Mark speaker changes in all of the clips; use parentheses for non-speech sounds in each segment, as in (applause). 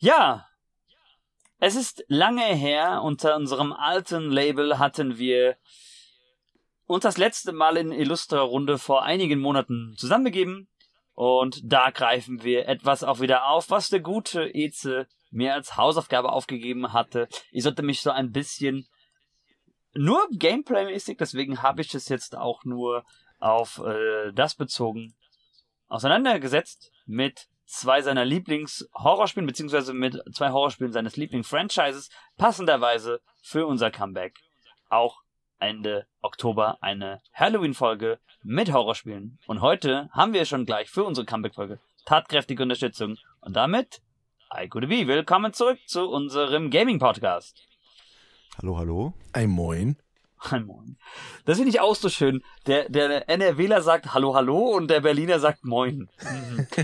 Speaker 1: Ja, es ist lange her, unter unserem alten Label hatten wir uns das letzte Mal in Illustra Runde vor einigen Monaten zusammengegeben. Und da greifen wir etwas auch wieder auf, was der gute Eze mir als Hausaufgabe aufgegeben hatte. Ich sollte mich so ein bisschen nur Gameplay-mäßig, deswegen habe ich es jetzt auch nur auf äh, das bezogen auseinandergesetzt mit zwei seiner Lieblings-Horrorspielen, beziehungsweise mit zwei Horrorspielen seines Lieblings-Franchises, passenderweise für unser Comeback auch Ende Oktober eine Halloween-Folge mit Horrorspielen. Und heute haben wir schon gleich für unsere Comeback-Folge tatkräftige Unterstützung. Und damit, I could be, willkommen zurück zu unserem Gaming-Podcast.
Speaker 2: Hallo, hallo.
Speaker 3: Ein Moin.
Speaker 1: Moin. Das finde ich auch so schön. Der, der NRWler sagt Hallo, hallo und der Berliner sagt Moin.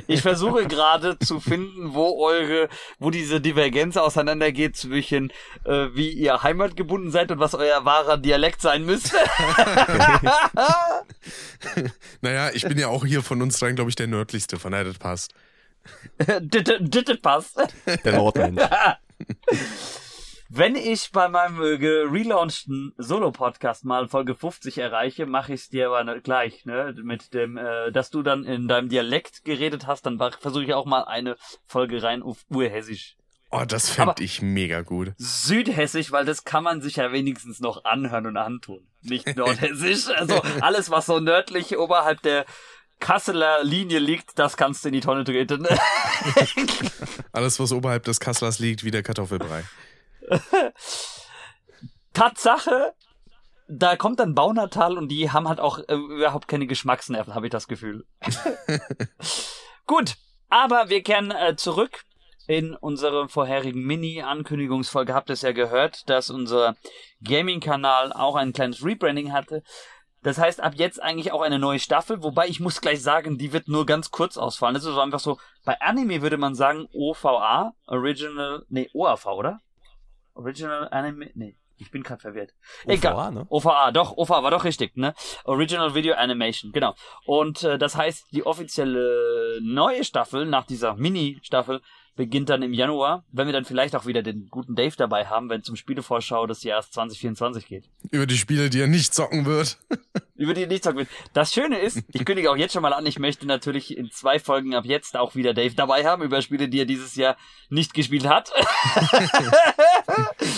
Speaker 1: Ich versuche gerade zu finden, wo eure, wo diese Divergenz auseinandergeht zwischen, äh, wie ihr heimatgebunden seid und was euer wahrer Dialekt sein müsste. (laughs)
Speaker 3: naja, ich bin ja auch hier von uns dreien, glaube ich, der nördlichste, von daher das passt. (laughs)
Speaker 1: Ditte passt.
Speaker 2: Der Nordmensch. (laughs)
Speaker 1: Wenn ich bei meinem äh, relaunchten Solo-Podcast mal Folge 50 erreiche, mache ich es dir aber gleich, ne? Mit dem, äh, dass du dann in deinem Dialekt geredet hast, dann versuche ich auch mal eine Folge rein auf Urhessisch.
Speaker 3: Oh, das fände ich mega gut.
Speaker 1: Südhessisch, weil das kann man sich ja wenigstens noch anhören und antun. Nicht Nordhessisch. (laughs) also alles, was so nördlich oberhalb der Kasseler Linie liegt, das kannst du in die Tonne treten.
Speaker 3: alles, was oberhalb des Kasslers liegt, wie der Kartoffelbrei. (laughs) (laughs)
Speaker 1: Tatsache, da kommt dann Baunatal und die haben halt auch äh, überhaupt keine Geschmacksnerven, habe ich das Gefühl. (laughs) Gut, aber wir kehren äh, zurück in unserer vorherigen Mini-Ankündigungsfolge. Habt ihr es ja gehört, dass unser Gaming-Kanal auch ein kleines Rebranding hatte. Das heißt, ab jetzt eigentlich auch eine neue Staffel, wobei ich muss gleich sagen, die wird nur ganz kurz ausfallen. Das ist einfach so, bei Anime würde man sagen OVA, Original, nee, OAV, oder? Original Anime, nee, ich bin gerade verwirrt. Egal. OVA, ne? OVA, doch, OVA war doch richtig, ne? Original Video Animation, genau. Und äh, das heißt, die offizielle neue Staffel nach dieser Mini-Staffel beginnt dann im Januar, wenn wir dann vielleicht auch wieder den guten Dave dabei haben, wenn es zum Spielevorschau des Jahres 2024 geht.
Speaker 3: Über die Spiele, die er nicht zocken wird. (laughs)
Speaker 1: Über die er nicht zocken wird. Das Schöne ist, ich kündige auch jetzt schon mal an, ich möchte natürlich in zwei Folgen ab jetzt auch wieder Dave dabei haben über Spiele, die er dieses Jahr nicht gespielt hat. (laughs)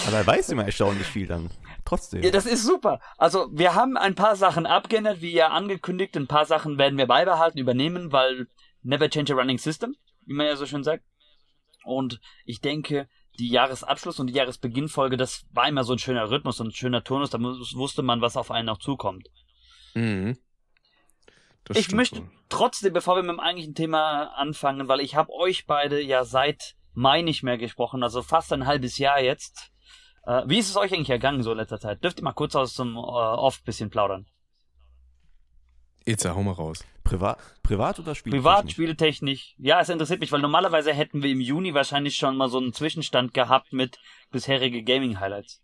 Speaker 2: Aber er weiß immer erstaunlich viel dann. Trotzdem.
Speaker 1: Ja, das ist super. Also, wir haben ein paar Sachen abgeändert, wie ja angekündigt. Ein paar Sachen werden wir beibehalten, übernehmen, weil never change a running system, wie man ja so schön sagt. Und ich denke, die Jahresabschluss- und die Jahresbeginnfolge, das war immer so ein schöner Rhythmus und ein schöner Turnus, da wusste man, was auf einen noch zukommt. Mhm. ich möchte wohl. trotzdem, bevor wir mit dem eigentlichen Thema anfangen, weil ich habe euch beide ja seit Mai nicht mehr gesprochen, also fast ein halbes Jahr jetzt. Äh, wie ist es euch eigentlich ergangen so in letzter Zeit? Dürft ihr mal kurz aus dem äh, Off bisschen plaudern?
Speaker 3: Itza, hau mal raus.
Speaker 2: Privat, privat oder Spieltechnik?
Speaker 1: Privat, Spieltechnik. Ja, es interessiert mich, weil normalerweise hätten wir im Juni wahrscheinlich schon mal so einen Zwischenstand gehabt mit bisherige Gaming-Highlights.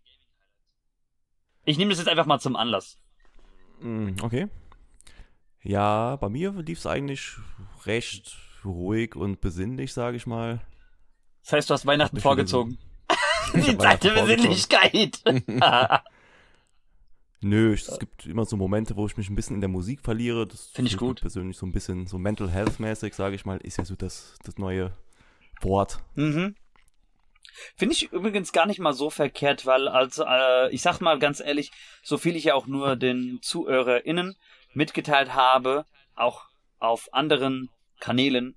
Speaker 1: Ich nehme das jetzt einfach mal zum Anlass.
Speaker 2: Mm, okay. Ja, bei mir lief es eigentlich recht ruhig und besinnlich, sage ich mal.
Speaker 1: Das heißt, du hast (laughs) Weihnachten vorgezogen. Die Zeit der Besinnlichkeit. (laughs)
Speaker 2: Nö, es gibt immer so Momente, wo ich mich ein bisschen in der Musik verliere. Das
Speaker 1: finde ich gut.
Speaker 2: Persönlich so ein bisschen so Mental Health mäßig, sage ich mal, ist ja so das, das neue Wort.
Speaker 1: Mhm. Finde ich übrigens gar nicht mal so verkehrt, weil also äh, ich sag mal ganz ehrlich, so viel ich ja auch nur den ZuhörerInnen mitgeteilt habe, auch auf anderen Kanälen,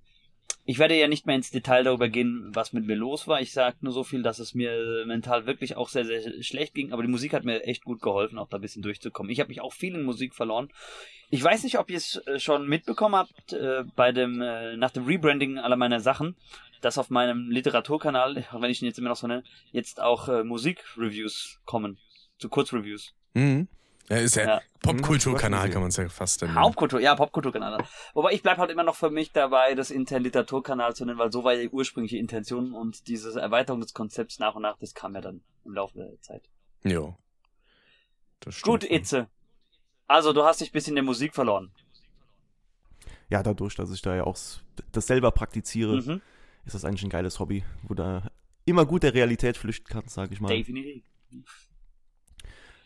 Speaker 1: ich werde ja nicht mehr ins Detail darüber gehen, was mit mir los war. Ich sage nur so viel, dass es mir mental wirklich auch sehr, sehr schlecht ging. Aber die Musik hat mir echt gut geholfen, auch da ein bisschen durchzukommen. Ich habe mich auch viel in Musik verloren. Ich weiß nicht, ob ihr es äh, schon mitbekommen habt äh, bei dem äh, nach dem Rebranding aller meiner Sachen, dass auf meinem Literaturkanal, wenn ich ihn jetzt immer noch so nenne, jetzt auch äh, Musikreviews kommen, zu Kurzreviews.
Speaker 3: Mhm. Ja, ist ja, ja. Popkulturkanal, kann man es ja fast nennen.
Speaker 1: Hauptkultur, ja, Popkulturkanal. Wobei ich bleib halt immer noch für mich dabei, das intern Literaturkanal zu nennen, weil so war die ursprüngliche Intention und diese Erweiterung des Konzepts nach und nach, das kam ja dann im Laufe der Zeit.
Speaker 3: Jo.
Speaker 1: Gut, Itze. Also, du hast dich bis in der Musik verloren.
Speaker 2: Ja, dadurch, dass ich da ja auch das selber praktiziere, mhm. ist das eigentlich ein geiles Hobby, wo du immer gut der Realität flüchten kannst, sag ich mal.
Speaker 1: Definitiv.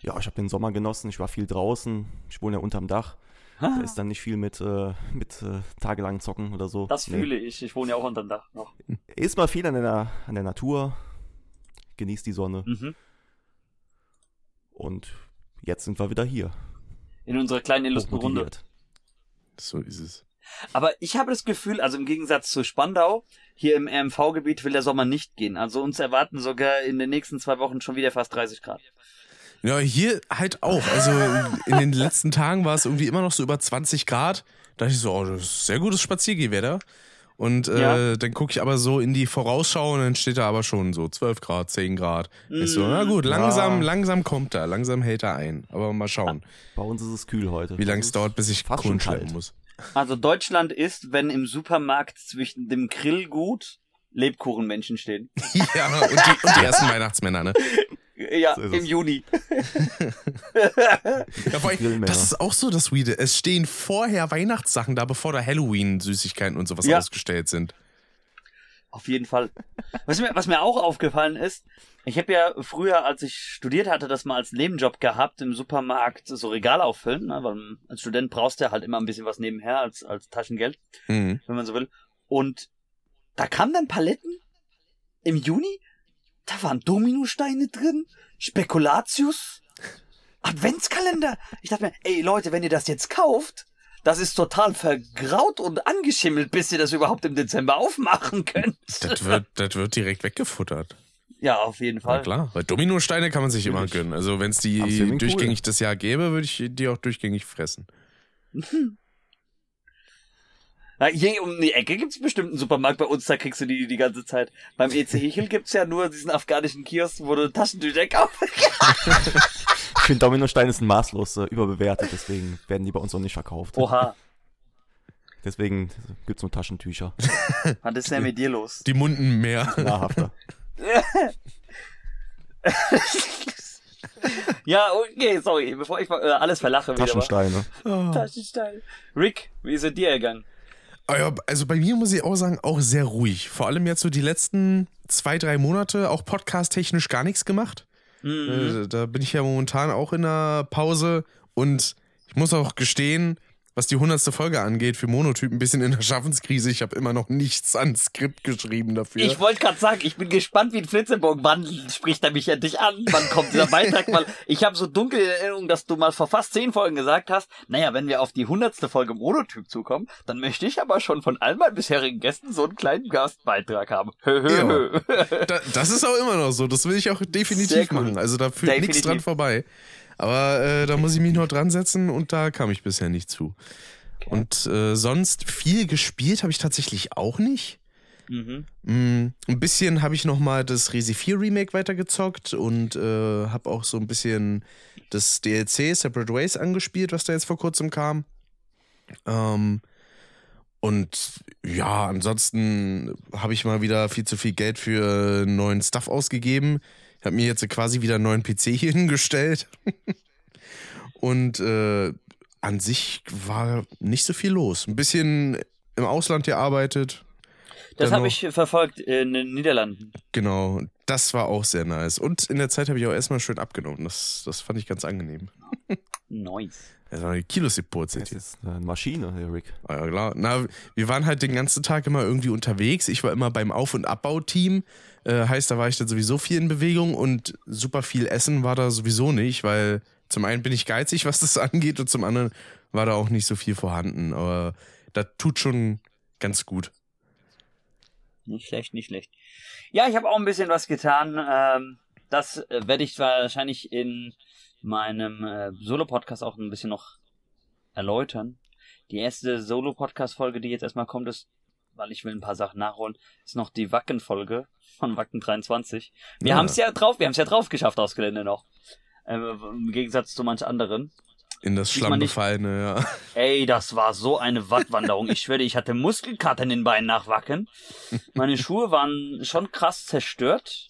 Speaker 2: Ja, ich habe den Sommer genossen, ich war viel draußen, ich wohne ja unterm Dach. Da ist dann nicht viel mit, äh, mit äh, tagelangen Zocken oder so.
Speaker 1: Das fühle ich. Ich wohne ja auch unterm Dach noch.
Speaker 2: Ist mal viel an der, an der Natur, genießt die Sonne
Speaker 1: Mhm.
Speaker 2: und jetzt sind wir wieder hier.
Speaker 1: In unserer kleinen illustren Runde.
Speaker 3: So ist es.
Speaker 1: Aber ich habe das Gefühl, also im Gegensatz zu Spandau, hier im RMV-Gebiet will der Sommer nicht gehen. Also uns erwarten sogar in den nächsten zwei Wochen schon wieder fast 30 Grad.
Speaker 3: Ja, hier halt auch. Also in den letzten Tagen war es irgendwie immer noch so über 20 Grad. Da dachte ich so, oh, das ist sehr gutes Spaziergehwetter. Und äh,
Speaker 1: Ja.
Speaker 3: dann gucke ich aber so in die Vorausschau und dann steht da aber schon so 12 Grad, 10 Grad. Ich so, na gut, langsam,
Speaker 2: Ja.
Speaker 3: langsam kommt er, langsam hält er ein. Aber mal schauen,
Speaker 2: Bei uns ist es kühl heute.
Speaker 3: wie lange es
Speaker 2: ist
Speaker 3: dauert, bis ich Kohlen schleppen muss.
Speaker 1: Also Deutschland ist, wenn im Supermarkt zwischen dem Grillgut Lebkuchenmenschen stehen. (laughs)
Speaker 3: Ja, und die, und die ersten Weihnachtsmänner, ne? (laughs)
Speaker 1: Ja,
Speaker 2: So
Speaker 1: im
Speaker 2: es.
Speaker 1: Juni. (laughs)
Speaker 3: Ja, vor allem,
Speaker 2: Grillmänner.
Speaker 3: das ist auch so das Weede. Es stehen vorher Weihnachtssachen da, bevor da Halloween-Süßigkeiten und sowas
Speaker 1: Ja.
Speaker 3: ausgestellt sind.
Speaker 1: Auf jeden Fall. Was mir, was mir auch aufgefallen ist, ich habe ja früher, als ich studiert hatte, das mal als Nebenjob gehabt, im Supermarkt so Regal auffüllen, ne? weil als Student brauchst du ja halt immer ein bisschen was nebenher als, als Taschengeld,
Speaker 3: Mhm.
Speaker 1: wenn man so will. Und da kamen dann Paletten im Juni, da waren Dominosteine drin, Spekulatius, Adventskalender. Ich dachte mir, ey Leute, wenn ihr das jetzt kauft, das ist total vergraut und angeschimmelt, bis ihr das überhaupt im Dezember aufmachen könnt.
Speaker 3: Das wird, das wird direkt weggefuttert.
Speaker 1: Ja, auf jeden
Speaker 3: Na
Speaker 1: Fall.
Speaker 3: klar. Weil Dominosteine kann man sich immer gönnen. Also wenn es die durchgängig das Jahr gäbe, würde ich die auch durchgängig fressen.
Speaker 1: Na, hier um die Ecke gibt's bestimmt einen Supermarkt bei uns, da kriegst du die die ganze Zeit. Beim EC Hechel gibt's ja nur diesen afghanischen Kiosk, wo du Taschentücher kaufst.
Speaker 2: Ich (laughs) finde Dominosteine sind maßlos äh, überbewertet, deswegen werden die bei uns auch nicht verkauft.
Speaker 1: Oha,
Speaker 2: Deswegen gibt's nur Taschentücher. (laughs)
Speaker 1: was ist denn mit dir los?
Speaker 3: Die Munden mehr. (laughs)
Speaker 2: Nahrhafter.
Speaker 1: Ja, okay, sorry, bevor ich äh, alles verlache wieder.
Speaker 2: Taschensteine.
Speaker 1: Taschensteine. Rick, wie ist es dir ergangen?
Speaker 3: Also bei mir muss ich auch sagen, auch sehr ruhig. Vor allem jetzt so die letzten zwei, drei Monate auch podcast-technisch gar nichts gemacht.
Speaker 1: Mhm.
Speaker 3: Äh, Da bin ich ja momentan auch in der Pause und ich muss auch gestehen, was die hundertste Folge angeht, für Monotyp ein bisschen in der Schaffenskrise. Ich habe immer noch nichts an Skript geschrieben dafür.
Speaker 1: Ich wollte gerade sagen, ich bin gespannt wie ein Flitzebogen. Wann spricht er mich endlich an? Wann kommt dieser Beitrag? Weil ich habe so dunkel in Erinnerung, dass du mal vor fast zehn Folgen gesagt hast, naja, wenn wir auf die hundertste Folge Monotyp zukommen, dann möchte ich aber schon von all meinen bisherigen Gästen so einen kleinen Gastbeitrag haben. Hö, hö,
Speaker 3: Ja. Da, das ist auch immer noch so. Das will ich auch definitiv
Speaker 1: cool.
Speaker 3: machen. Also da führt nichts dran vorbei. Aber äh, da muss ich mich noch dran setzen und da kam ich bisher nicht zu. Und äh, sonst viel gespielt habe ich tatsächlich auch nicht.
Speaker 1: Mhm.
Speaker 3: Mm, ein bisschen habe ich noch mal das Resi 4 Remake weitergezockt und äh, habe auch so ein bisschen das DLC Separate Ways angespielt, was da jetzt vor kurzem kam. Ähm, und ja, ansonsten habe ich mal wieder viel zu viel Geld für neuen Stuff ausgegeben. Ich habe mir jetzt quasi wieder einen neuen PC hier (laughs) hingestellt. und äh, an sich war nicht so viel los. Ein bisschen im Ausland gearbeitet,
Speaker 1: Das habe ich verfolgt in den Niederlanden.
Speaker 3: Genau, das war auch sehr nice. Und in der Zeit habe ich auch erstmal schön abgenommen. Das, das fand ich ganz angenehm.
Speaker 1: Nice.
Speaker 3: Also eine Kilos-Report
Speaker 2: Das ist eine Maschine, der Rick.
Speaker 3: Ah, ja, klar. Na, wir waren halt den ganzen Tag immer irgendwie unterwegs. Ich war immer beim Auf- und Abbauteam. Äh, heißt, da war ich dann sowieso viel in Bewegung und super viel Essen war da sowieso nicht, weil zum einen bin ich geizig, (laughs) was das angeht, und zum anderen war da auch nicht so viel vorhanden. Aber das tut schon ganz gut.
Speaker 1: Nicht schlecht, nicht schlecht. Ja, ich habe auch ein bisschen was getan. Ähm, das äh, werde ich wahrscheinlich in meinem äh, Solo-Podcast auch ein bisschen noch erläutern. Die erste Solo-Podcast-Folge, die jetzt erstmal kommt, ist, weil ich will ein paar Sachen nachholen, ist noch die Wacken-Folge von Wacken 23. Wir
Speaker 3: Ja.
Speaker 1: haben es ja drauf, wir haben es ja drauf geschafft aus Gelände noch. Äh, Im Gegensatz zu manch anderen.
Speaker 3: In das
Speaker 1: Diesmal
Speaker 3: Schlamm
Speaker 1: nicht.
Speaker 3: befallene, ja.
Speaker 1: Ey, das war so eine Wattwanderung. Ich schwöre, ich hatte Muskelkater in den Beinen nach Wacken. Meine Schuhe waren schon krass zerstört.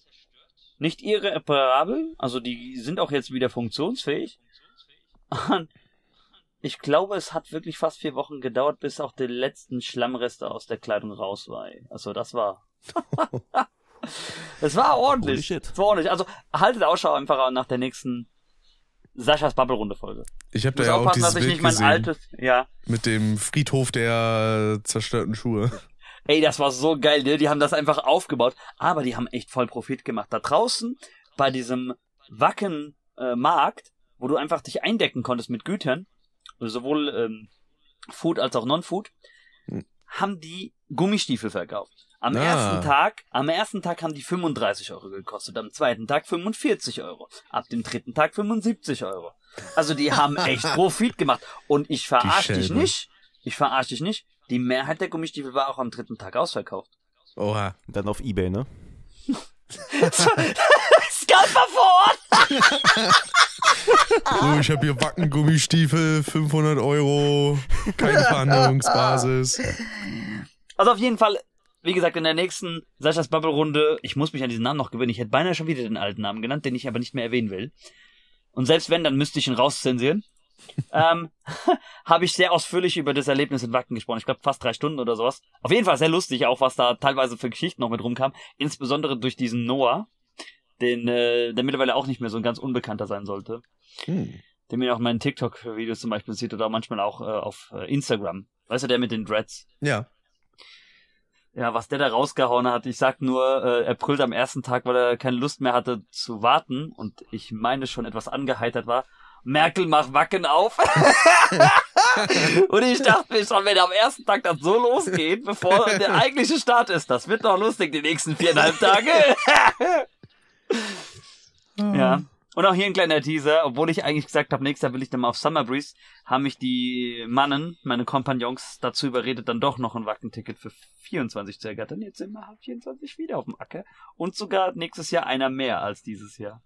Speaker 1: Nicht irreparabel, also die sind auch jetzt wieder funktionsfähig. Und ich glaube, es hat wirklich fast vier Wochen gedauert, bis auch die letzten Schlammreste aus der Kleidung raus war. Also das war. (laughs) Es war ordentlich. Es war ordentlich. Also haltet Ausschau einfach nach der nächsten Saschas Bubble-Runde-Folge.
Speaker 3: Ich habe da ja auch
Speaker 1: aufpassen, dass
Speaker 3: dieses
Speaker 1: ich
Speaker 3: Bild
Speaker 1: nicht mein
Speaker 3: gesehen
Speaker 1: altes. Ja.
Speaker 3: mit dem Friedhof der zerstörten Schuhe.
Speaker 1: Ey, das war so geil, ne? Die haben das einfach aufgebaut. Aber die haben echt voll Profit gemacht. Da draußen bei diesem Wacken-Markt, wo du einfach dich eindecken konntest mit Gütern, sowohl ähm, Food als auch Non-Food,
Speaker 3: Hm.
Speaker 1: haben die Gummistiefel verkauft. Am
Speaker 3: Ah.
Speaker 1: ersten Tag, am ersten Tag haben die 35 Euro gekostet, am zweiten Tag 45 Euro, ab dem dritten Tag 75 Euro. Also die haben (laughs) echt Profit gemacht. Und ich verarsche dich nicht. Ich verarsche dich nicht. Die Mehrheit der Gummistiefel war auch am dritten Tag ausverkauft.
Speaker 3: Oha.
Speaker 2: Dann auf Ebay, ne? (laughs)
Speaker 1: Scalper vor Ort!
Speaker 3: So, (laughs) ich habe hier Wackengummistiefel, 500 Euro, keine (laughs) Verhandlungsbasis.
Speaker 1: Also auf jeden Fall, wie gesagt, in der nächsten Saschas Bubble-Runde, ich muss mich an diesen Namen noch gewöhnen. Ich hätte beinahe schon wieder den alten Namen genannt, den ich aber nicht mehr erwähnen will. Und selbst wenn, dann müsste ich ihn rauszensieren. Ähm, (laughs) habe ich sehr ausführlich über das Erlebnis in Wacken gesprochen. Ich glaube fast drei Stunden oder sowas. Auf jeden Fall sehr lustig, auch was da teilweise für Geschichten noch mit rumkam. Insbesondere durch diesen Noah, den, äh, der mittlerweile auch nicht mehr so ein ganz Unbekannter sein sollte.
Speaker 3: Hm.
Speaker 1: Den man auch in meinen TikTok-Videos zum Beispiel sieht oder manchmal auch äh, auf äh, Instagram. Weißt du, der mit den Dreads.
Speaker 3: Ja.
Speaker 1: Ja, was der da rausgehauen hat, ich sag nur, äh, er brüllt am ersten Tag, weil er keine Lust mehr hatte zu warten und ich meine schon etwas angeheitert war. Merkel macht Wacken auf. (laughs) und ich dachte mir schon, wenn am ersten Tag das so losgeht, bevor der eigentliche Start ist, das wird doch lustig die nächsten viereinhalb Tage. (laughs) ja. Und auch hier ein kleiner Teaser, obwohl ich eigentlich gesagt habe, nächstes Jahr will ich dann mal auf Summer Breeze, haben mich die Mannen, meine Kompagnons, dazu überredet, dann doch noch ein Wackenticket für 24 zu ergattern. Jetzt sind wir halb 24 wieder auf dem Acker. Und sogar nächstes Jahr einer mehr als dieses Jahr.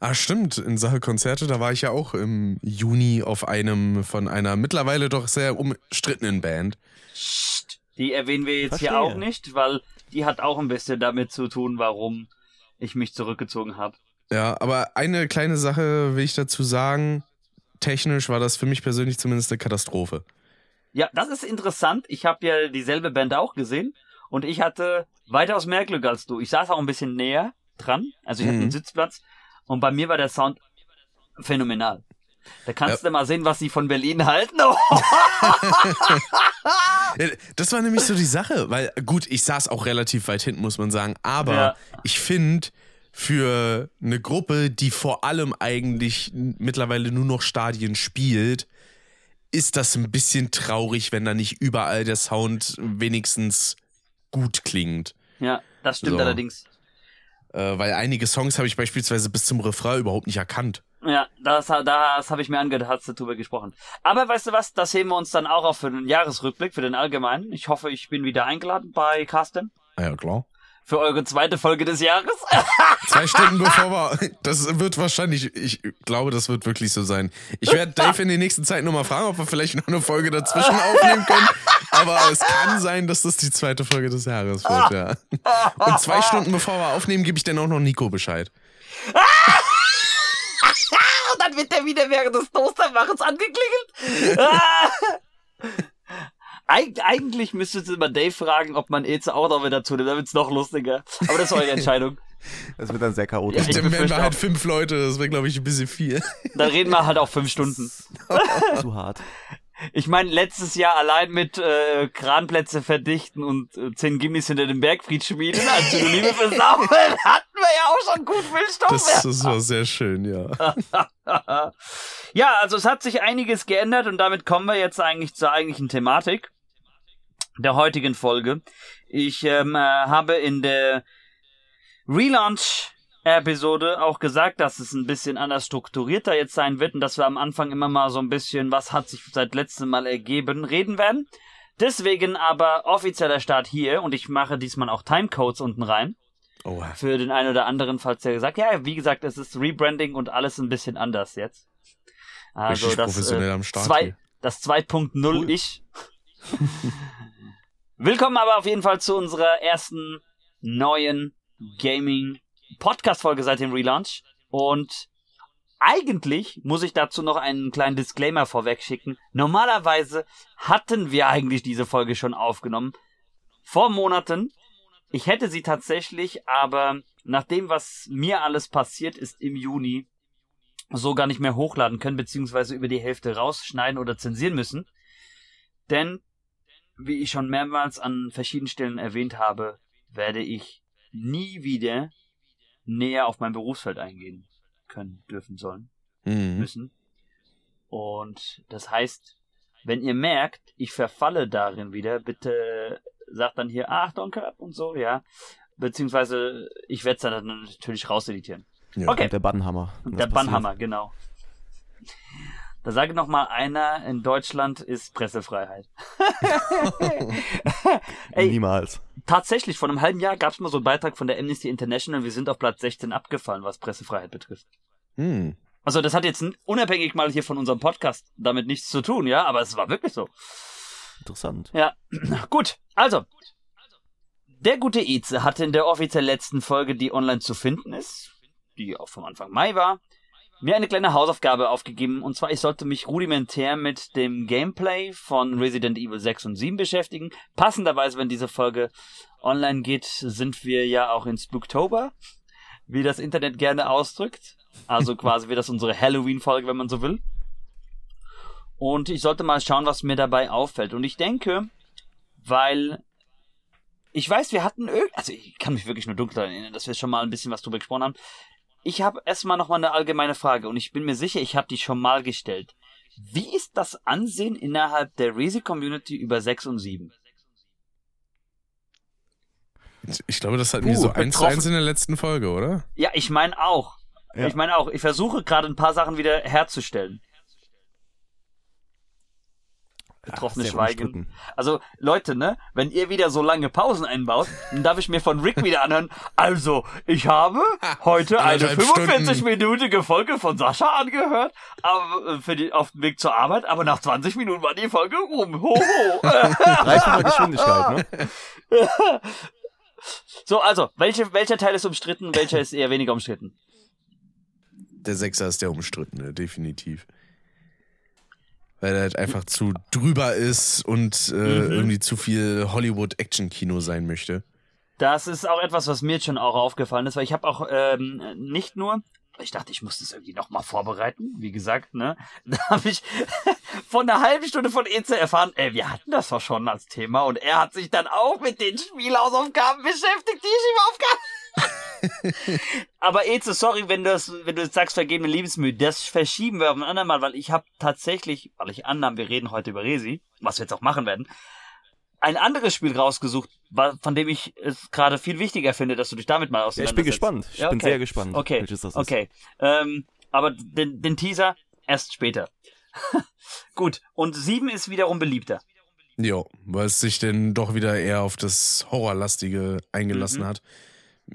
Speaker 3: Ah, stimmt. In Sache Konzerte, da war ich ja auch im Juni auf einem von einer mittlerweile doch sehr umstrittenen Band.
Speaker 1: Die erwähnen wir jetzt hier
Speaker 2: Verstehe.
Speaker 1: auch nicht, weil die hat auch ein bisschen damit zu tun, warum ich mich zurückgezogen habe.
Speaker 3: Ja, aber eine kleine Sache will ich dazu sagen. Technisch war das für mich persönlich zumindest eine Katastrophe.
Speaker 1: Ja, das ist interessant. Ich habe ja dieselbe Band auch gesehen und ich hatte weitaus mehr Glück als du. Ich saß auch ein bisschen näher dran, also ich hatte
Speaker 3: Mhm.
Speaker 1: einen Sitzplatz und bei mir war der Sound phänomenal. Da kannst du mal sehen, was sie von Berlin halten.
Speaker 3: Ja, (laughs) Das war nämlich so die Sache, weil gut, ich saß auch relativ weit hinten, muss man sagen, aber
Speaker 1: Ja.
Speaker 3: ich finde, für eine Gruppe, die vor allem eigentlich mittlerweile nur noch Stadien spielt, ist das ein bisschen traurig, wenn da nicht überall der Sound wenigstens gut klingt.
Speaker 1: ja, das stimmt
Speaker 3: So.
Speaker 1: allerdings.
Speaker 3: Äh, weil einige Songs habe ich beispielsweise bis zum Refrain überhaupt nicht erkannt.
Speaker 1: Ja, das, das habe ich mir angehört, hast du drüber gesprochen. Aber weißt du was, das heben wir uns dann auch auf für den Jahresrückblick, für den allgemeinen. Ich hoffe, ich bin wieder eingeladen bei Carsten
Speaker 3: ja, klar.
Speaker 1: Für eure zweite Folge des Jahres. (laughs)
Speaker 3: Zwei Stunden bevor wir. Das wird wahrscheinlich, ich glaube, das wird wirklich so sein. Ich werde Dave in der nächsten Zeit nochmal fragen, ob wir vielleicht noch eine Folge dazwischen aufnehmen können. Aber es kann sein, dass das die zweite Folge des Jahres wird, ja. Und zwei Stunden bevor wir aufnehmen, gebe ich dann auch noch Nico Bescheid. (laughs)
Speaker 1: Und dann wird der wieder während des Toastermachens angeklingelt. (laughs) Eig eigentlich müsstet ihr mal Dave fragen, ob man Eze auch noch mit dazu nimmt, dann wird's noch lustiger. Aber das ist eure Entscheidung. (laughs)
Speaker 2: Das wird dann sehr chaotisch.
Speaker 1: Ja, ich
Speaker 3: halt fünf Leute, das wäre, glaube ich, ein bisschen viel.
Speaker 1: Dann reden wir halt auch fünf Stunden. (laughs)
Speaker 2: zu hart.
Speaker 1: Ich meine, letztes Jahr allein mit äh, Kranplätze verdichten und äh, zehn Gimmis hinter dem Bergfried schmieden als Synonyme für Saufen, (laughs) hatten wir ja auch schon gut viel Stoff.
Speaker 3: Das, das war sehr schön, ja.
Speaker 1: ja, also es hat sich einiges geändert und damit kommen wir jetzt eigentlich zur eigentlichen Thematik der heutigen Folge. Ich ähm, äh, habe in der Relaunch-Episode auch gesagt, dass es ein bisschen anders strukturierter jetzt sein wird und dass wir am Anfang immer mal so ein bisschen, was hat sich seit letztem Mal ergeben, reden werden. Deswegen aber offizieller Start hier und ich mache diesmal auch Timecodes unten rein
Speaker 3: Oh,
Speaker 1: für den einen oder anderen, falls der gesagt, ja, wie gesagt, es ist Rebranding und alles ein bisschen anders jetzt. Also
Speaker 3: Richtig
Speaker 1: das,
Speaker 3: professionell
Speaker 1: äh,
Speaker 3: am Start
Speaker 1: zwei, das 2.0
Speaker 2: Cool.
Speaker 1: ich. (laughs) Willkommen aber auf jeden Fall zu unserer ersten neuen Gaming Podcast Folge seit dem Relaunch und eigentlich muss ich dazu noch einen kleinen Disclaimer vorweg schicken. Normalerweise hatten wir eigentlich diese Folge schon aufgenommen. Vor Monaten. Ich hätte sie tatsächlich, aber nach dem, was mir alles passiert ist im Juni, so gar nicht mehr hochladen können, beziehungsweise über die Hälfte rausschneiden oder zensieren müssen. Denn, wie ich schon mehrmals an verschiedenen Stellen erwähnt habe, werde ich nie wieder näher auf mein Berufsfeld eingehen können, dürfen, sollen,
Speaker 3: Mhm.
Speaker 1: müssen. Und das heißt, wenn ihr merkt, ich verfalle darin wieder, bitte sagt dann hier Achtung Körp und so, ja. Beziehungsweise ich werde es dann natürlich rauseditieren.
Speaker 3: Ja.
Speaker 1: Okay.
Speaker 2: Der Bannhammer.
Speaker 1: Der? Bannhammer, genau. Da sage noch mal einer, in Deutschland ist Pressefreiheit. (laughs) Ey,
Speaker 2: Niemals.
Speaker 1: tatsächlich, vor einem halben Jahr gab es mal so einen Beitrag von der Amnesty International, wir sind auf Platz 16 abgefallen, was Pressefreiheit betrifft.
Speaker 3: Hm.
Speaker 1: Also das hat jetzt unabhängig mal hier von unserem Podcast damit nichts zu tun, ja, aber es war wirklich so.
Speaker 2: Interessant.
Speaker 1: Ja, (clears throat) gut. Also, der gute Ize hatte in der offiziell letzten Folge, die online zu finden ist, die auch vom Anfang Mai war, mir eine kleine Hausaufgabe aufgegeben. Und zwar, ich sollte mich rudimentär mit dem Gameplay von Resident Evil 6 und 7 beschäftigen. Passenderweise, wenn diese Folge online geht, sind wir ja auch in Spooktober, wie das Internet gerne ausdrückt. Also (laughs) quasi wie das unsere Halloween-Folge, wenn man so will. Und ich sollte mal schauen, was mir dabei auffällt. Und ich denke, weil ich weiß, wir hatten irg also ich kann mich wirklich nur dunkel daran erinnern, dass wir schon mal ein bisschen was drüber gesprochen haben. Ich habe erstmal noch mal eine allgemeine Frage und ich bin mir sicher, ich habe die schon mal gestellt. Wie ist das Ansehen innerhalb der Resi Community über 6 und 7?
Speaker 3: Ich glaube, das hatten wir so eins zu eins in der letzten Folge, oder?
Speaker 1: Ja, ich meine auch.
Speaker 2: Ja.
Speaker 1: Ich meine auch, ich versuche gerade ein paar Sachen wieder herzustellen. Betroffenes
Speaker 2: sehr
Speaker 1: Schweigen.
Speaker 2: umstritten.
Speaker 1: Also, Leute, ne, wenn ihr wieder so lange Pausen einbaut, dann darf ich mir von Rick wieder anhören. Also, ich habe (laughs) heute eine
Speaker 3: Anderthalb
Speaker 1: 45-minütige Folge von Sascha angehört, aber äh, für die, auf dem Weg zur Arbeit, aber nach 20 Minuten war die Folge rum. Ho, ho. (laughs)
Speaker 2: Dreifache Geschwindigkeit, ne? (laughs)
Speaker 1: so, also, welche, welcher Teil ist umstritten, welcher ist eher weniger umstritten?
Speaker 3: Der Sechser ist der umstrittene, definitiv. Weil er halt einfach zu drüber ist und äh,
Speaker 1: Mhm.
Speaker 3: irgendwie zu viel Hollywood-Action-Kino sein möchte.
Speaker 1: Das ist auch etwas, was mir jetzt schon auch aufgefallen ist, weil ich habe auch ähm, nicht nur, ich dachte, ich muss das irgendwie nochmal vorbereiten, wie gesagt, ne? (laughs) Da habe ich von einer halben Stunde von EZ erfahren, ey, wir hatten das doch schon als Thema und er hat sich dann auch mit den Spielhausaufgaben beschäftigt, die ich ihm aufgaben. (laughs) (laughs) Aber Eze, sorry, wenn du das, wenn du jetzt sagst, vergebene Liebesmühe, das verschieben wir auf ein andermal, weil ich habe tatsächlich, weil ich annahm, wir reden heute über Resi, was wir jetzt auch machen werden, ein anderes Spiel rausgesucht, von dem ich es gerade viel wichtiger finde, dass du dich damit mal
Speaker 2: Ja,
Speaker 1: auseinandersetzt.
Speaker 2: ich bin gespannt. Ich
Speaker 1: Ja,
Speaker 2: bin
Speaker 1: okay.
Speaker 2: sehr gespannt,
Speaker 1: Okay,
Speaker 2: welches das ist.
Speaker 1: okay. Ähm, aber den, den Teaser erst später. (laughs) Gut, und sieben ist wiederum beliebter.
Speaker 3: Jo, weil es sich denn doch wieder eher auf das Horrorlastige eingelassen
Speaker 1: Mhm.
Speaker 3: hat.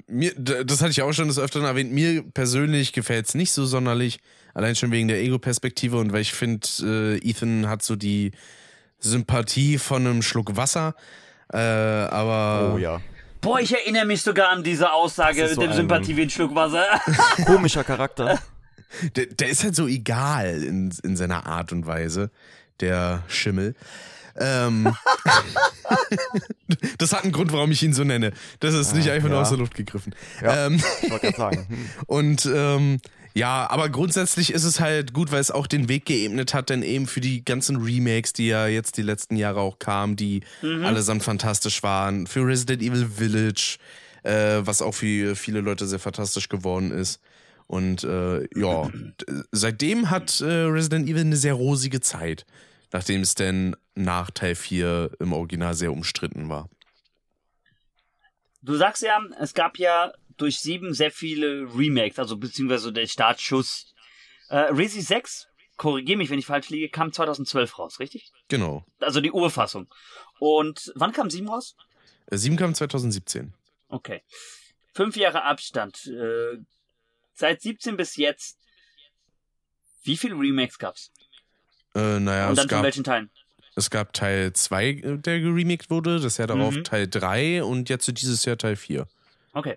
Speaker 3: Mir, das hatte ich auch schon des Öfteren erwähnt, mir persönlich gefällt es nicht so sonderlich, allein schon wegen der Ego-Perspektive und weil ich finde, äh, Ethan hat so die Sympathie von einem Schluck Wasser, äh, aber
Speaker 2: Oh ja.
Speaker 1: Boah, ich erinnere mich sogar an diese Aussage mit
Speaker 2: so
Speaker 1: dem Sympathie wie ein Schluck Wasser. (laughs) (laughs)
Speaker 2: Komischer Charakter.
Speaker 3: der, der ist halt so egal in, in seiner Art und Weise, der Schimmel. Ähm, (laughs) das hat einen Grund, warum ich ihn so nenne. Das ist nicht
Speaker 2: Ah,
Speaker 3: einfach nur
Speaker 2: ja.
Speaker 3: aus der Luft gegriffen.
Speaker 2: Ja.
Speaker 3: Ähm,
Speaker 2: Ich wollte gerade sagen. (laughs) Hm.
Speaker 3: und ähm, ja, aber grundsätzlich ist es halt gut, weil es auch den Weg geebnet hat, denn eben für die ganzen Remakes, die ja jetzt die letzten Jahre auch kamen, die allesamt fantastisch waren. Für Resident Evil Village, äh, was auch für viele Leute sehr fantastisch geworden ist. Und äh, ja, seitdem hat äh, Resident Evil eine sehr rosige Zeit, nachdem es denn nach Teil 4 im Original sehr umstritten war.
Speaker 1: Du sagst ja, es gab ja durch sieben sehr viele Remakes, also beziehungsweise der Startschuss. Äh, Resi 6, korrigier mich, wenn ich falsch liege, kam 2012 raus, richtig?
Speaker 3: Genau.
Speaker 1: Also die Urfassung. Und wann kam 7 raus?
Speaker 3: Äh, 7 kam 2017.
Speaker 1: Okay. Fünf Jahre Abstand. Äh, seit 17 bis jetzt. Wie viele Remakes gab's?
Speaker 3: Äh, naja,
Speaker 1: Und
Speaker 3: es
Speaker 1: dann von
Speaker 3: gab
Speaker 1: welchen Teilen?
Speaker 3: Es gab Teil 2, der geremaked wurde, das Jahr darauf
Speaker 1: Mhm.
Speaker 3: Teil 3 und jetzt dieses Jahr Teil 4.
Speaker 1: Okay.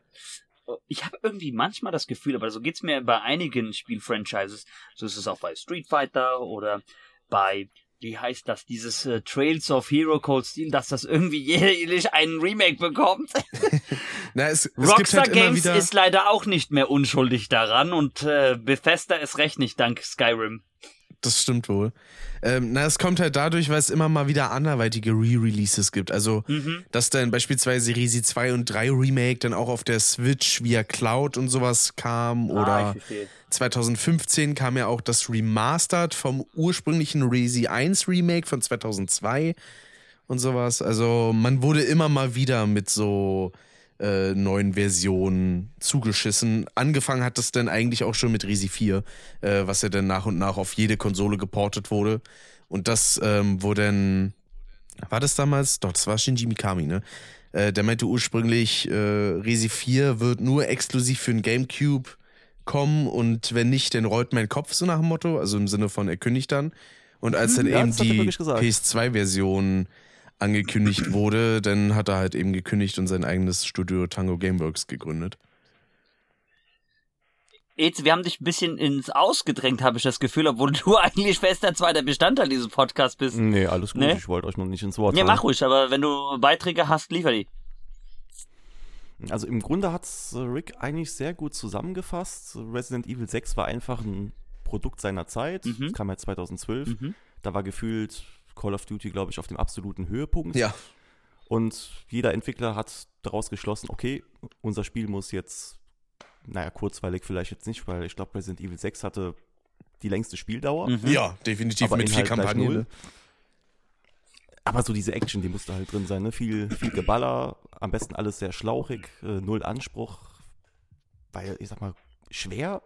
Speaker 1: ich habe irgendwie manchmal das Gefühl, aber so geht's mir bei einigen Spielfranchises, so ist es auch bei Street Fighter oder bei wie heißt das, dieses äh, Trails of Hero Cold Steel, dass das irgendwie (laughs) jährlich einen Remake bekommt. (laughs)
Speaker 3: Na, es, es
Speaker 1: Rockstar
Speaker 3: halt
Speaker 1: Games
Speaker 3: wieder,
Speaker 1: ist leider auch nicht mehr unschuldig daran und äh, Bethesda ist recht nicht dank Skyrim.
Speaker 3: Das stimmt wohl. Ähm, na, es kommt halt dadurch, weil es immer mal wieder anderweitige Re-Releases gibt. Also,
Speaker 1: Mhm.
Speaker 3: dass dann beispielsweise Resi 2 und 3 Remake dann auch auf der Switch via Cloud und sowas kam.
Speaker 1: Ah,
Speaker 3: Oder
Speaker 1: ich verstehe.
Speaker 3: 2015 kam ja auch das Remastered vom ursprünglichen Resi 1 Remake von 2002 und sowas. Also, man wurde immer mal wieder mit so äh, neuen Versionen zugeschissen. Angefangen hat das dann eigentlich auch schon mit Resi 4, äh, was ja dann nach und nach auf jede Konsole geportet wurde. Und das, ähm, wo dann, war das damals? Doch, das war Shinji Mikami, ne? Äh, der meinte ursprünglich, äh, Resi 4 wird nur exklusiv für den Gamecube kommen und wenn nicht, dann rollt mein Kopf so nach dem Motto, also im Sinne von er kündigt dann. Und als dann
Speaker 2: Ja,
Speaker 3: eben die
Speaker 2: wirklich gesagt.
Speaker 3: PS2-Version angekündigt wurde, dann hat er halt eben gekündigt und sein eigenes Studio Tango Gameworks gegründet.
Speaker 1: Jetzt, wir haben dich ein bisschen ins Ausgedrängt, habe ich das Gefühl, obwohl (laughs) du eigentlich fester zweiter Bestandteil dieses Podcasts bist.
Speaker 2: Nee, alles gut.
Speaker 1: Nee?
Speaker 2: Ich wollte euch noch nicht ins Wort
Speaker 1: Ja,
Speaker 2: fallen.
Speaker 1: mach ruhig, aber wenn du Beiträge hast, liefer die.
Speaker 2: Also im Grunde hat Rick eigentlich sehr gut zusammengefasst. Resident Evil 6 war einfach ein Produkt seiner Zeit.
Speaker 1: Mhm.
Speaker 2: Das kam ja 2012.
Speaker 1: Mhm.
Speaker 2: Da war gefühlt Call of Duty, glaube ich, auf dem absoluten Höhepunkt.
Speaker 3: Ja.
Speaker 2: Und jeder Entwickler hat daraus geschlossen, okay, unser Spiel muss jetzt, naja, kurzweilig vielleicht jetzt nicht, weil ich glaube, Resident Evil 6 hatte die längste Spieldauer.
Speaker 1: Mhm.
Speaker 3: Ja, definitiv
Speaker 2: Aber
Speaker 3: mit vier
Speaker 2: Inhalt
Speaker 3: Kampagnen.
Speaker 2: null.
Speaker 3: ne?
Speaker 2: Aber so diese Action, die musste halt drin sein, ne? Viel, viel Geballer, am besten alles sehr schlauchig, äh, null Anspruch. Weil, ich sag mal, schwer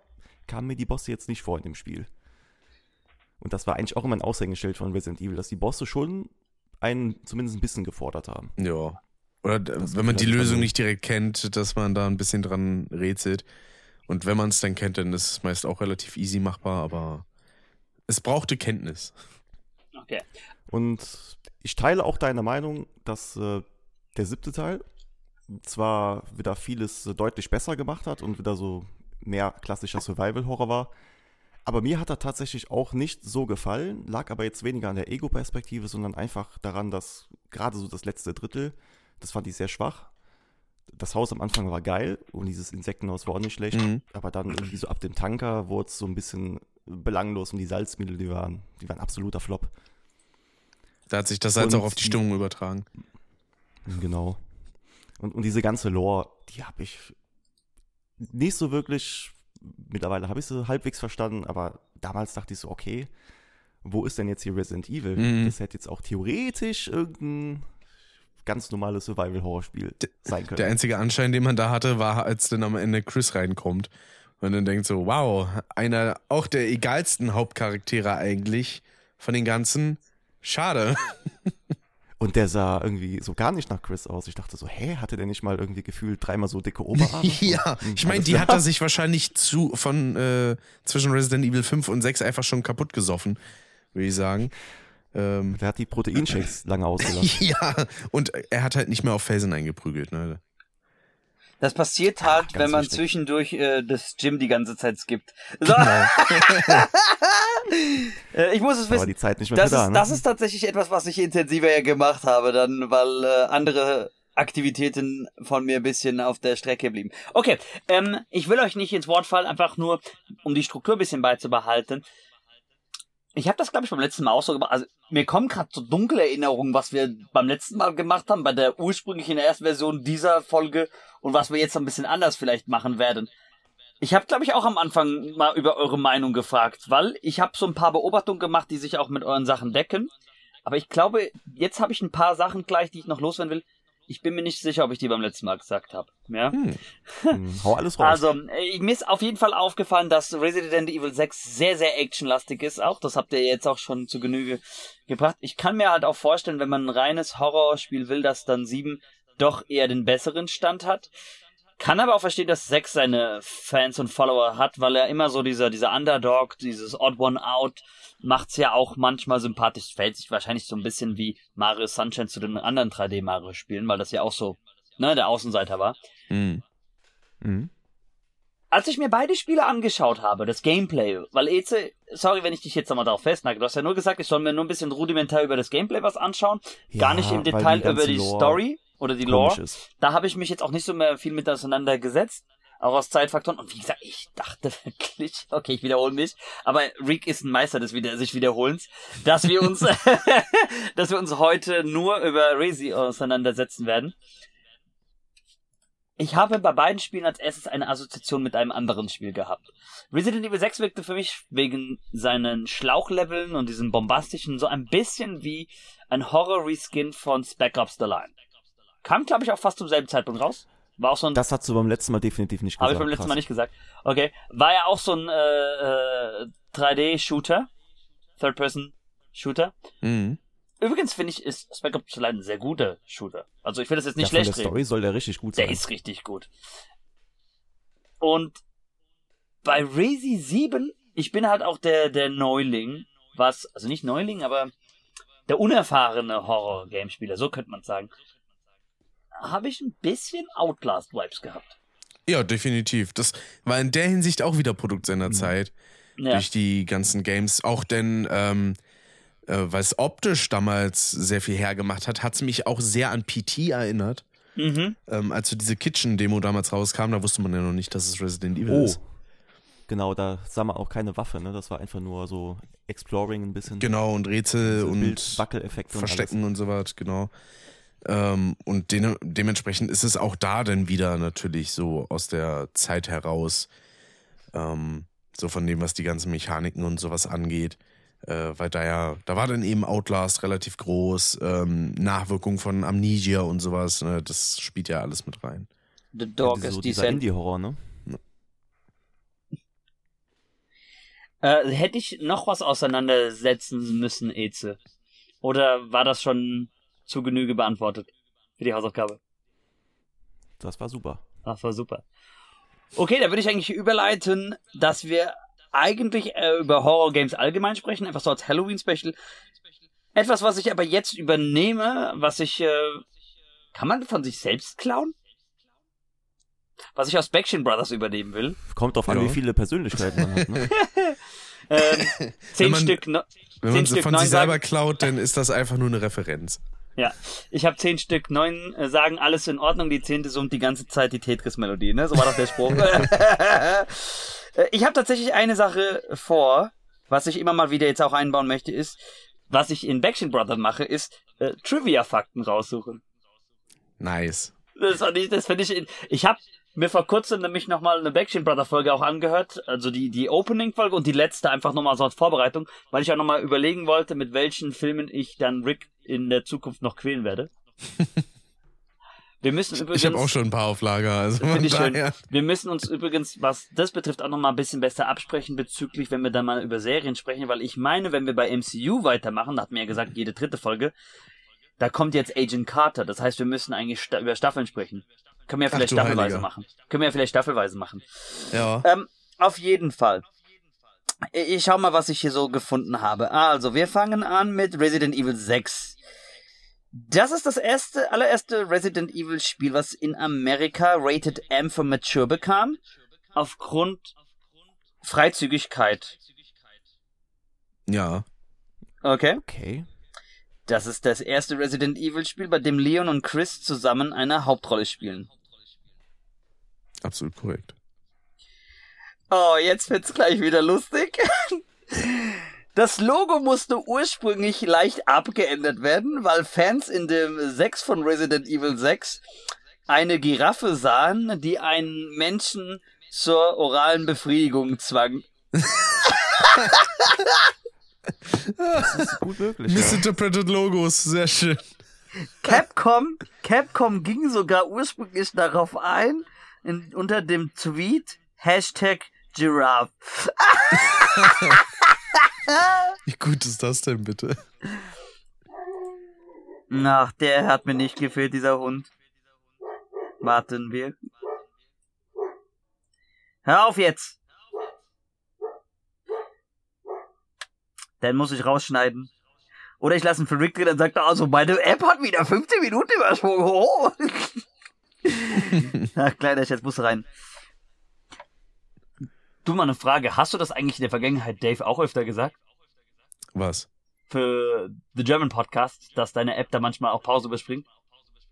Speaker 2: kamen mir die Bosse jetzt nicht vor in dem Spiel. Und das war eigentlich auch immer ein Aushängeschild von Resident Evil, dass die Bosse schon einen zumindest ein bisschen gefordert haben.
Speaker 3: Ja. Oder
Speaker 2: Das
Speaker 3: wenn man die Lösung
Speaker 2: dann-
Speaker 3: nicht direkt kennt, dass man da ein bisschen dran rätselt. Und wenn man es dann kennt, dann ist es meist auch relativ easy machbar, aber es brauchte Kenntnis.
Speaker 1: Okay.
Speaker 2: Und ich teile auch deine Meinung, dass äh, der siebte Teil zwar wieder vieles äh, deutlich besser gemacht hat und wieder so mehr klassischer Survival-Horror war, aber mir hat er tatsächlich auch nicht so gefallen, lag aber jetzt weniger an der Ego-Perspektive, sondern einfach daran, dass gerade so das letzte Drittel, das fand ich sehr schwach. Das Haus am Anfang war geil und dieses Insektenhaus war auch nicht schlecht,
Speaker 3: Mhm.
Speaker 2: aber dann irgendwie so ab dem Tanker wurde es so ein bisschen belanglos und die Salzmittel, die waren, die waren absoluter Flop.
Speaker 3: Da hat sich das Salz
Speaker 2: Und
Speaker 3: auch auf die
Speaker 2: die-
Speaker 3: Stimmung übertragen.
Speaker 2: Genau. Und, und diese ganze Lore, die habe ich nicht so wirklich, mittlerweile habe ich sie halbwegs verstanden, aber damals dachte ich so, okay, wo ist denn jetzt hier Resident Evil?
Speaker 3: Mhm.
Speaker 2: Das hätte jetzt auch theoretisch irgendein ganz normales Survival-Horror-Spiel sein können.
Speaker 3: Der einzige Anschein, den man da hatte, war, als dann am Ende Chris reinkommt. Und dann denkt so, wow, einer auch der egalsten Hauptcharaktere eigentlich von den ganzen. Schade. (laughs)
Speaker 2: und der sah irgendwie so gar nicht nach Chris aus. Ich dachte so, hä, hatte der nicht mal irgendwie gefühlt dreimal so dicke Oberarme? (laughs)
Speaker 3: ja,
Speaker 2: Hm,
Speaker 3: ich meine, die hat er sich wahrscheinlich zu von äh, zwischen Resident Evil 5 und 6 einfach schon kaputt gesoffen, würde ich sagen. Ähm,
Speaker 2: Der hat die Proteinshakes (laughs) lange ausgelassen.
Speaker 3: ja, und er hat halt nicht mehr auf Felsen eingeprügelt, ne?
Speaker 1: Das passiert halt,
Speaker 2: ganz
Speaker 1: wenn man
Speaker 2: wichtig.
Speaker 1: zwischendurch äh, das Gym die ganze Zeit skippt. So.
Speaker 3: Genau. (laughs)
Speaker 1: Äh, ich muss es
Speaker 2: Aber
Speaker 1: wissen.
Speaker 2: die Zeit nicht mehr
Speaker 1: Das
Speaker 2: da,
Speaker 1: ist,
Speaker 2: ne?
Speaker 1: das ist tatsächlich etwas, was ich intensiver ja gemacht habe, dann, weil äh, andere Aktivitäten von mir ein bisschen auf der Strecke blieben. Okay, ähm, ich will euch nicht ins Wort fallen, einfach nur, um die Struktur ein bisschen beizubehalten. Ich habe das, glaube ich, beim letzten Mal auch so gemacht. Also mir kommen gerade so dunkle Erinnerungen, was wir beim letzten Mal gemacht haben, bei der ursprünglichen ersten Version dieser Folge und was wir jetzt ein bisschen anders vielleicht machen werden. Ich habe, glaube ich, auch am Anfang mal über eure Meinung gefragt, weil ich habe so ein paar Beobachtungen gemacht, die sich auch mit euren Sachen decken. Aber ich glaube, jetzt habe ich ein paar Sachen gleich, die ich noch loswerden will. Ich bin mir nicht sicher, ob ich die beim letzten Mal gesagt habe. Ja?
Speaker 3: Hm. (laughs)
Speaker 2: Hm, hau alles raus.
Speaker 1: Also, äh, mir ist auf jeden Fall aufgefallen, dass Resident Evil 6 sehr, sehr actionlastig ist auch. Das habt ihr jetzt auch schon zu Genüge gebracht. Ich kann mir halt auch vorstellen, wenn man ein reines Horrorspiel will, dass dann 7 doch eher den besseren Stand hat. Kann aber auch verstehen, dass 6 seine Fans und Follower hat, weil er immer so dieser, dieser Underdog, dieses Odd One Out, macht's ja auch manchmal sympathisch. Fällt sich wahrscheinlich so ein bisschen wie Mario Sunshine zu den anderen 3D Mario Spielen, weil das ja auch so, ne, der Außenseiter war.
Speaker 3: Hm.
Speaker 2: Mhm.
Speaker 1: Als ich mir beide Spiele angeschaut habe, das Gameplay, weil Eze, sorry, wenn ich dich jetzt nochmal darauf festnage, du hast ja nur gesagt, ich soll mir nur ein bisschen rudimentär über das Gameplay was anschauen, gar nicht im Detail über die
Speaker 2: Lore
Speaker 1: Story oder die Lore.
Speaker 2: ist.
Speaker 1: Da habe ich mich jetzt auch nicht so mehr viel mit auseinandergesetzt. Auch aus Zeitfaktoren. Und wie gesagt, ich dachte (laughs) wirklich, okay, ich wiederhole mich, aber Rick ist ein Meister des wieder sich Wiederholens, dass wir uns, (laughs) dass wir uns heute nur über Resi auseinandersetzen werden. Ich habe bei beiden Spielen als erstes eine Assoziation mit einem anderen Spiel gehabt. Resident Evil 6 wirkte für mich wegen seinen Schlauchleveln und diesem bombastischen so ein bisschen wie ein Horror-Reskin von Spec Ops The Line. Kam, glaube ich, auch fast zum selben Zeitpunkt raus. War auch so ein
Speaker 2: Das hast du beim letzten Mal definitiv nicht
Speaker 1: habe
Speaker 2: gesagt.
Speaker 1: ich beim letzten
Speaker 2: krass.
Speaker 1: Mal nicht gesagt. Okay. War ja auch so ein äh, äh, 3D-Shooter. Third-Person-Shooter.
Speaker 3: Mhm.
Speaker 1: Übrigens finde ich, ist Spec Ops The Line ein sehr guter Shooter. Also ich will das jetzt
Speaker 2: Ja,
Speaker 1: nicht
Speaker 2: der
Speaker 1: schlecht reden.
Speaker 2: Story soll der richtig gut
Speaker 1: Der
Speaker 2: sein.
Speaker 1: ist richtig gut. Und bei Resi 7, ich bin halt auch der, der Neuling, was, also nicht Neuling, aber der unerfahrene Horror-Game-Spieler, so könnte man sagen, habe ich ein bisschen Outlast-Vibes gehabt.
Speaker 3: Ja, definitiv. Das war in der Hinsicht auch wieder Produkt seiner
Speaker 2: Mhm.
Speaker 3: Zeit.
Speaker 1: Ja.
Speaker 3: Durch die ganzen Games. Auch denn, ähm, äh, weil es optisch damals sehr viel hergemacht hat, hat es mich auch sehr an PT erinnert.
Speaker 1: Mhm.
Speaker 3: Ähm, als so diese Kitchen-Demo damals rauskam, da wusste man ja noch nicht, dass es Resident Evil
Speaker 2: Oh.
Speaker 3: ist.
Speaker 2: Genau, da sah man auch keine Waffe, ne? Das war einfach nur so Exploring ein bisschen.
Speaker 3: Genau, und Rätsel
Speaker 2: so
Speaker 3: und
Speaker 2: Wackeleffekte und
Speaker 3: Verstecken und so was, genau. Ähm, und de dementsprechend ist es auch da dann wieder natürlich so aus der Zeit heraus, ähm, so von dem, was die ganzen Mechaniken und sowas angeht. Äh, weil da ja, da war dann eben Outlast relativ groß, ähm, Nachwirkung von Amnesia und sowas, ne? das spielt ja alles mit rein.
Speaker 1: The. Dog
Speaker 2: Ja,
Speaker 1: is
Speaker 2: so dieser
Speaker 1: Descent.
Speaker 2: Indie-Horror, ne?
Speaker 1: Äh, hätte ich noch was auseinandersetzen müssen, Eze? Oder war das schon zu Genüge beantwortet für die Hausaufgabe?
Speaker 2: Das war super.
Speaker 1: Das war super. Okay, da würde ich eigentlich überleiten, dass wir eigentlich äh, über Horror-Games allgemein sprechen, einfach so als Halloween-Special. Etwas, was ich aber jetzt übernehme, was ich, äh, kann man von sich selbst klauen? Was ich aus Backstreet Brothers übernehmen will.
Speaker 2: Kommt drauf an,
Speaker 3: Ja.
Speaker 2: wie viele Persönlichkeiten man hat, ne? (laughs)
Speaker 1: Ähm, zehn
Speaker 3: man-
Speaker 1: Stück, ne
Speaker 3: Wenn
Speaker 1: Zehn
Speaker 3: man
Speaker 1: Stück
Speaker 3: von sich selber klaut, dann ist das einfach nur eine Referenz.
Speaker 1: Ja, ich habe zehn Stück, neun äh, sagen alles in Ordnung, die zehnte summt die ganze Zeit die Tetris-Melodie, ne? So war doch der Spruch. (laughs) Äh, ich habe tatsächlich eine Sache vor, was ich immer mal wieder jetzt auch einbauen möchte, ist, was ich in Backstreet Brothers mache, ist äh, Trivia-Fakten raussuchen.
Speaker 3: Nice.
Speaker 1: Das ich, das finde ich, ich habe mir vor kurzem nämlich nochmal eine Backstreet Brother Folge auch angehört, also die, die Opening-Folge und die letzte einfach nochmal so als Vorbereitung, weil ich auch nochmal überlegen wollte, mit welchen Filmen ich dann Rick in der Zukunft noch quälen werde. Wir müssen übrigens,
Speaker 3: Ich habe auch schon ein paar auf Lager, also von
Speaker 1: ich schön. wir müssen uns übrigens, was das betrifft, auch nochmal ein bisschen besser absprechen bezüglich, wenn wir dann mal über Serien sprechen, weil ich meine, wenn wir bei MCU weitermachen, da hat mir ja gesagt, jede dritte Folge, da kommt jetzt Agent Carter, das heißt, wir müssen eigentlich sta über Staffeln sprechen. Können wir ja
Speaker 3: Ach
Speaker 1: vielleicht
Speaker 3: du
Speaker 1: staffelweise
Speaker 3: Heiliger.
Speaker 1: machen. Können wir ja vielleicht staffelweise machen.
Speaker 3: Ja.
Speaker 1: Ähm, auf jeden Fall. Ich schau mal, was ich hier so gefunden habe. Also, wir fangen an mit Resident Evil 6. Das ist das erste, allererste Resident Evil Spiel, was in Amerika Rated M for Mature bekam. Aufgrund Freizügigkeit.
Speaker 3: Ja.
Speaker 1: Okay.
Speaker 2: Okay.
Speaker 1: Das ist das erste Resident Evil Spiel, bei dem Leon und Chris zusammen eine Hauptrolle spielen.
Speaker 3: Absolut korrekt.
Speaker 1: Oh, jetzt wird's gleich wieder lustig. (laughs) Das Logo musste ursprünglich leicht abgeändert werden, weil Fans in dem 6 von Resident Evil 6 eine Giraffe sahen, die einen Menschen zur oralen Befriedigung zwang.
Speaker 2: Das ist gut möglich. ja.
Speaker 3: Misinterpreted Logos, sehr schön.
Speaker 1: Capcom, Capcom ging sogar ursprünglich darauf ein, in, unter dem Tweet Hashtag Giraffe. (laughs) (laughs)
Speaker 3: Wie gut ist das denn bitte?
Speaker 1: Ach, der hat mir nicht gefehlt, dieser Hund. Warten wir. Hör auf jetzt! Dann muss ich rausschneiden. Oder ich lasse ihn für Rick drin, dann sagt er, also meine App hat wieder 15 Minuten übersprungen. (laughs) Oh. Ach, kleiner Schatz, muss rein. Du mal eine Frage. Hast du das eigentlich in der Vergangenheit Dave auch öfter gesagt?
Speaker 3: Was?
Speaker 1: Für The German Podcast, dass deine App da manchmal auch Pause überspringt?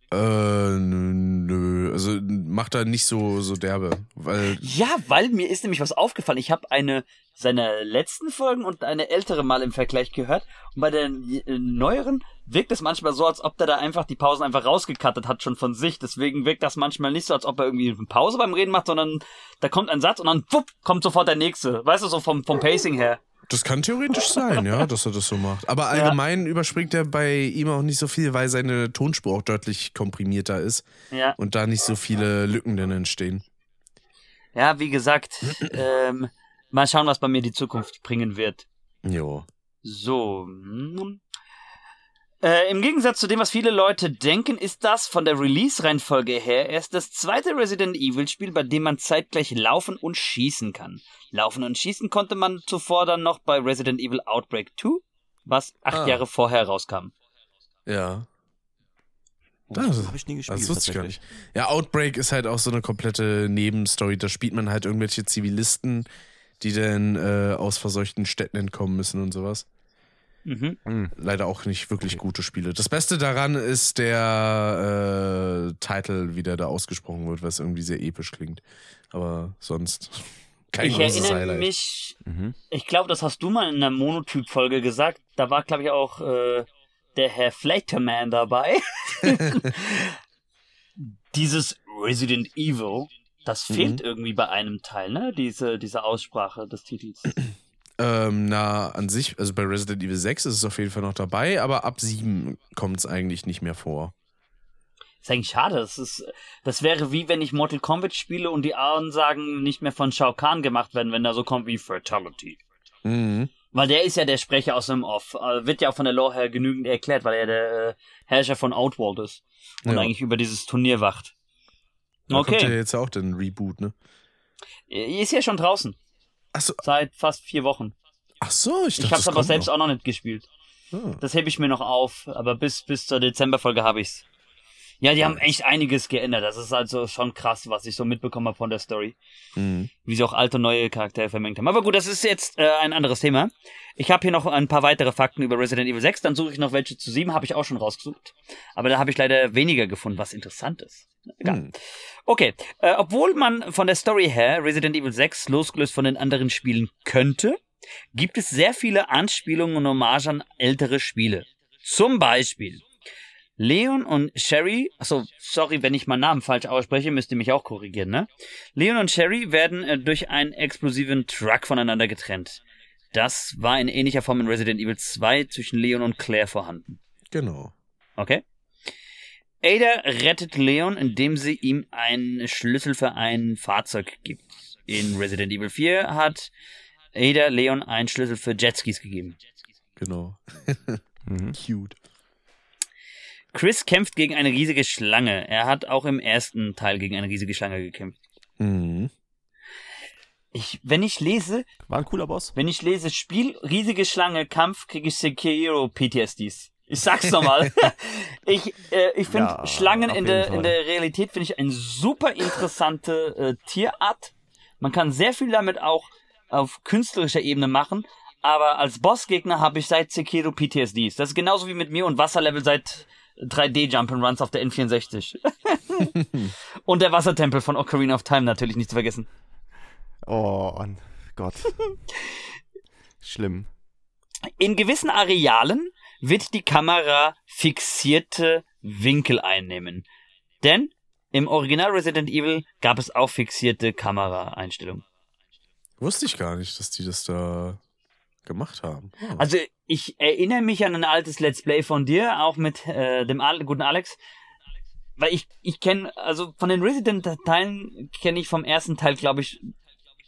Speaker 3: Äh, nö, also macht er nicht so so derbe, weil
Speaker 1: Ja, weil mir ist nämlich was aufgefallen. Ich habe eine seiner letzten Folgen und eine ältere mal im Vergleich gehört und bei den äh, neueren wirkt es manchmal so, als ob der da einfach die Pausen einfach rausgekattet hat schon von sich. Deswegen wirkt das manchmal nicht so, als ob er irgendwie eine Pause beim Reden macht, sondern da kommt ein Satz und dann wupp, kommt sofort der nächste. Weißt du, so vom, vom Pacing her.
Speaker 3: Das kann theoretisch sein, ja, dass er das so macht. Aber allgemein überspringt er bei ihm auch nicht so viel, weil seine Tonspur auch deutlich komprimierter ist
Speaker 1: Ja.
Speaker 3: und da nicht so viele Lücken dann entstehen.
Speaker 1: Ja, wie gesagt, (clears throat) ähm, mal schauen, was bei mir die Zukunft bringen wird.
Speaker 3: Jo.
Speaker 1: So. Äh, Im Gegensatz zu dem, was viele Leute denken, ist das von der Release-Reihenfolge her erst das zweite Resident Evil-Spiel, bei dem man zeitgleich laufen und schießen kann. Laufen und schießen konnte man zuvor dann noch bei Resident Evil Outbreak 2, was acht
Speaker 3: Ah.
Speaker 1: Jahre vorher rauskam.
Speaker 3: Ja.
Speaker 2: Das
Speaker 3: Das-
Speaker 2: habe ich nie gespielt.
Speaker 3: Das wusste ich gar nicht. Ja, Outbreak ist halt auch so eine komplette Nebenstory. Da spielt man halt irgendwelche Zivilisten, die dann äh, aus verseuchten Städten entkommen müssen und sowas.
Speaker 1: Mhm.
Speaker 2: Hm.
Speaker 3: Leider auch nicht wirklich gute Spiele. Das Beste daran ist der äh, Titel, wie der da ausgesprochen wird, was irgendwie sehr episch klingt. Aber sonst (laughs) kein
Speaker 1: Ich
Speaker 3: großes
Speaker 1: erinnere
Speaker 3: Highlight.
Speaker 1: mich,
Speaker 2: Mhm.
Speaker 1: ich glaube, das hast du mal in einer Monotyp-Folge gesagt. Da war, glaube ich, auch äh, der Herr Flaterman dabei. (laughs) Dieses Resident Evil, das
Speaker 3: Mhm.
Speaker 1: fehlt irgendwie bei einem Teil, ne? Diese, diese Aussprache des Titels.
Speaker 3: Ähm, na, an sich, also bei Resident Evil 6 ist es auf jeden Fall noch dabei, aber ab 7 kommt es eigentlich nicht mehr vor.
Speaker 1: Ist eigentlich schade. Das, ist, das wäre wie wenn ich Mortal Kombat spiele und die Ansagen nicht mehr von Shao Kahn gemacht werden, wenn da so kommt wie Fatality.
Speaker 3: Mhm.
Speaker 1: Weil der ist ja der Sprecher aus dem Off. Äh, Wird ja auch von der Lore her genügend erklärt, weil er der äh, Herrscher von Outworld ist. Und
Speaker 3: Ja.
Speaker 1: eigentlich über dieses Turnier wacht.
Speaker 3: Da kommt ja
Speaker 1: Okay.
Speaker 3: jetzt auch den Reboot, ne?
Speaker 1: Ist ja schon draußen.
Speaker 3: Achso,
Speaker 1: Seit fast vier Wochen.
Speaker 3: ach so, ich
Speaker 1: Ich,
Speaker 3: dachte,
Speaker 1: hab's
Speaker 3: das
Speaker 1: aber selbst
Speaker 3: noch.
Speaker 1: auch noch nicht gespielt.
Speaker 3: Ah.
Speaker 1: Das hebe ich mir noch auf. Aber bis, bis zur Dezemberfolge habe ich's. Ja, die haben echt einiges geändert. Das ist also schon krass, was ich so mitbekommen habe von der Story.
Speaker 3: Mhm.
Speaker 1: wie sie auch alte und neue Charaktere vermengt haben. Aber gut, das ist jetzt äh, ein anderes Thema. Ich habe hier noch ein paar weitere Fakten über Resident Evil 6, dann suche ich noch welche zu 7, habe ich auch schon rausgesucht. Aber da habe ich leider weniger gefunden, was interessant ist. Egal.
Speaker 3: Hm.
Speaker 1: Okay, äh, obwohl man von der Story her Resident Evil 6 losgelöst von den anderen Spielen könnte, gibt es sehr viele Anspielungen und Hommage an ältere Spiele. Zum Beispiel Leon und Sherry, achso, sorry, wenn ich meinen Namen falsch ausspreche, müsst ihr mich auch korrigieren, ne? Leon und Sherry werden äh, durch einen explosiven Truck voneinander getrennt. Das war in ähnlicher Form in Resident Evil 2 zwischen Leon und Claire vorhanden.
Speaker 3: Genau.
Speaker 1: Okay? Ada rettet Leon, indem sie ihm einen Schlüssel für ein Fahrzeug gibt. In Resident Evil 4 hat Ada Leon einen Schlüssel für Jetskis gegeben.
Speaker 3: Genau.
Speaker 2: Mhm. (laughs)
Speaker 3: Cute.
Speaker 1: Chris kämpft gegen eine riesige Schlange. Er hat auch im ersten Teil gegen eine riesige Schlange gekämpft.
Speaker 3: Mhm.
Speaker 1: Ich, wenn ich lese,
Speaker 2: War ein cooler Boss.
Speaker 1: wenn ich lese Spiel, riesige Schlange, Kampf, kriege ich Sekiro PTSDs. Ich sag's nochmal. (laughs) (laughs) ich äh, ich finde
Speaker 2: Ja,
Speaker 1: Schlangen in der,
Speaker 2: Fall.
Speaker 1: in der Realität finde ich eine super interessante äh, Tierart. Man kann sehr viel damit auch auf künstlerischer Ebene machen. Aber als Bossgegner habe ich seit Sekiro PTSDs. Das ist genauso wie mit mir und Wasserlevel seit 3D Jump'n'Runs auf der N64. (laughs) und der Wassertempel von Ocarina of Time natürlich nicht zu vergessen.
Speaker 2: Oh Gott. (laughs) Schlimm.
Speaker 1: In gewissen Arealen wird die Kamera fixierte Winkel einnehmen. Denn im Original Resident Evil gab es auch fixierte Kameraeinstellungen.
Speaker 3: Wusste ich gar nicht, dass die das da gemacht haben. Oh.
Speaker 1: Also ich erinnere mich an ein altes Let's Play von dir, auch mit äh, dem Al guten Alex. Weil ich, ich kenne, also von den Resident-Teilen kenne ich vom ersten Teil, glaube ich,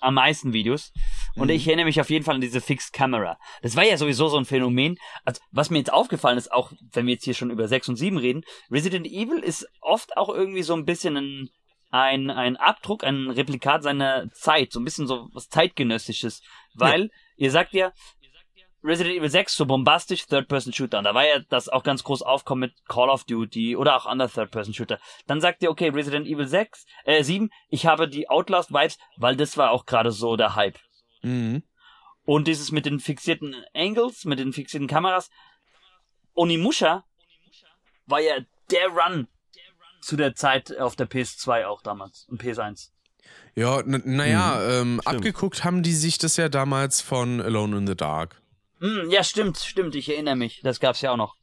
Speaker 1: am meisten Videos. Und
Speaker 3: Mhm.
Speaker 1: ich erinnere mich auf jeden Fall an diese Fixed Camera. Das war ja sowieso so ein Phänomen. Also, was mir jetzt aufgefallen ist, auch wenn wir jetzt hier schon über 6 und 7 reden, Resident Evil ist oft auch irgendwie so ein bisschen ein, ein, ein Abdruck, ein Replikat seiner Zeit. So ein bisschen so was zeitgenössisches. Weil, ihr sagt ja, Resident Evil 6 so bombastisch Third-Person-Shooter. Und da war ja das auch ganz groß aufkommen mit Call of Duty oder auch andere Third-Person-Shooter. Dann sagt ihr, okay, Resident Evil 6, äh, 7, ich habe die Outlast-Vibes, weil das war auch gerade so der Hype.
Speaker 3: Mhm.
Speaker 1: Und dieses mit den fixierten Angles, mit den fixierten Kameras. Onimusha war ja der Run zu der Zeit auf der PS2 auch damals und PS1.
Speaker 3: Ja, naja,
Speaker 2: Mhm,
Speaker 3: ähm, abgeguckt haben die sich das ja damals von Alone in the Dark.
Speaker 1: Hm, ja, stimmt, stimmt, ich erinnere mich. Das gab's ja auch noch.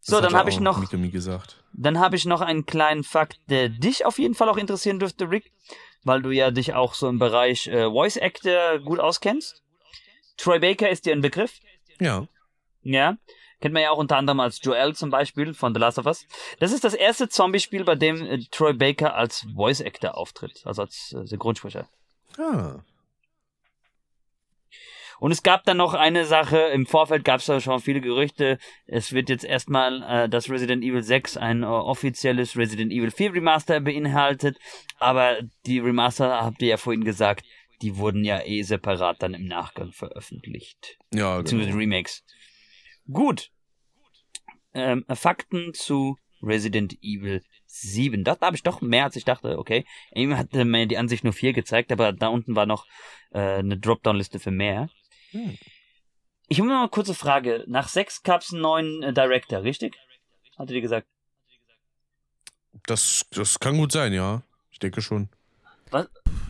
Speaker 3: Das
Speaker 1: So, dann habe ich noch
Speaker 3: Mikami gesagt.
Speaker 1: Dann habe ich noch einen kleinen Fakt, der dich auf jeden Fall auch interessieren dürfte, Rick, weil du ja dich auch so im Bereich äh, Voice Actor gut auskennst. Troy Baker ist dir ein Begriff,
Speaker 3: Ja.
Speaker 1: ja. Kennt man ja auch unter anderem als Joel zum Beispiel von The Last of Us. Das ist das erste Zombie-Spiel, bei dem äh, Troy Baker als Voice Actor auftritt, also als äh, Synchronsprecher.
Speaker 3: Ah.
Speaker 1: Und es gab dann noch eine Sache, im Vorfeld gab es da schon viele Gerüchte, es wird jetzt erstmal äh, das Resident Evil 6 ein äh, offizielles Resident Evil 4 Remaster beinhaltet, aber die Remaster, habt ihr ja vorhin gesagt, die wurden ja eh separat dann im Nachgang veröffentlicht,
Speaker 3: Ja,
Speaker 1: beziehungsweise
Speaker 3: genau.
Speaker 1: Remakes. Gut. Ähm, Fakten zu Resident Evil 7. Da habe ich doch mehr, als ich dachte. Okay. Eben hatte mir die Ansicht nur 4 gezeigt, aber da unten war noch äh, eine Dropdown-Liste für mehr.
Speaker 3: Hm.
Speaker 1: Ich habe noch eine kurze Frage. Nach 6 gab es einen neuen äh, Director, richtig? Hattet ihr gesagt?
Speaker 3: Das, das kann gut sein, ja. Ich denke schon.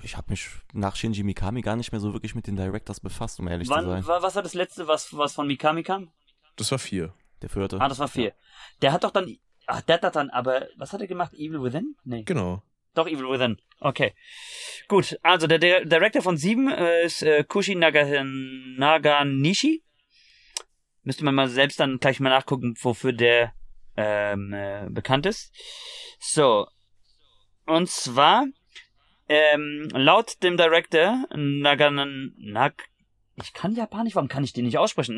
Speaker 2: Ich habe mich nach Shinji Mikami gar nicht mehr so wirklich mit den Directors befasst, um ehrlich zu
Speaker 1: Wann,
Speaker 2: sein.
Speaker 1: wa- was war das letzte, was, was von Mikami kam?
Speaker 3: Das war vier.
Speaker 2: Der vierte.
Speaker 1: Ah, das war 4. Der hat doch dann. Ach, der hat dann aber. Was hat er gemacht? Evil Within? Nee.
Speaker 3: Genau.
Speaker 1: Doch, Evil Within. Okay. Gut, also der, der Director von 7 äh, ist äh, Kushi Naga, Naganishi. Müsste man mal selbst dann gleich mal nachgucken, wofür der ähm, äh, bekannt ist. So. Und zwar, ähm, laut dem Director Nagan... Nag, ich kann Japanisch, warum kann ich den nicht aussprechen?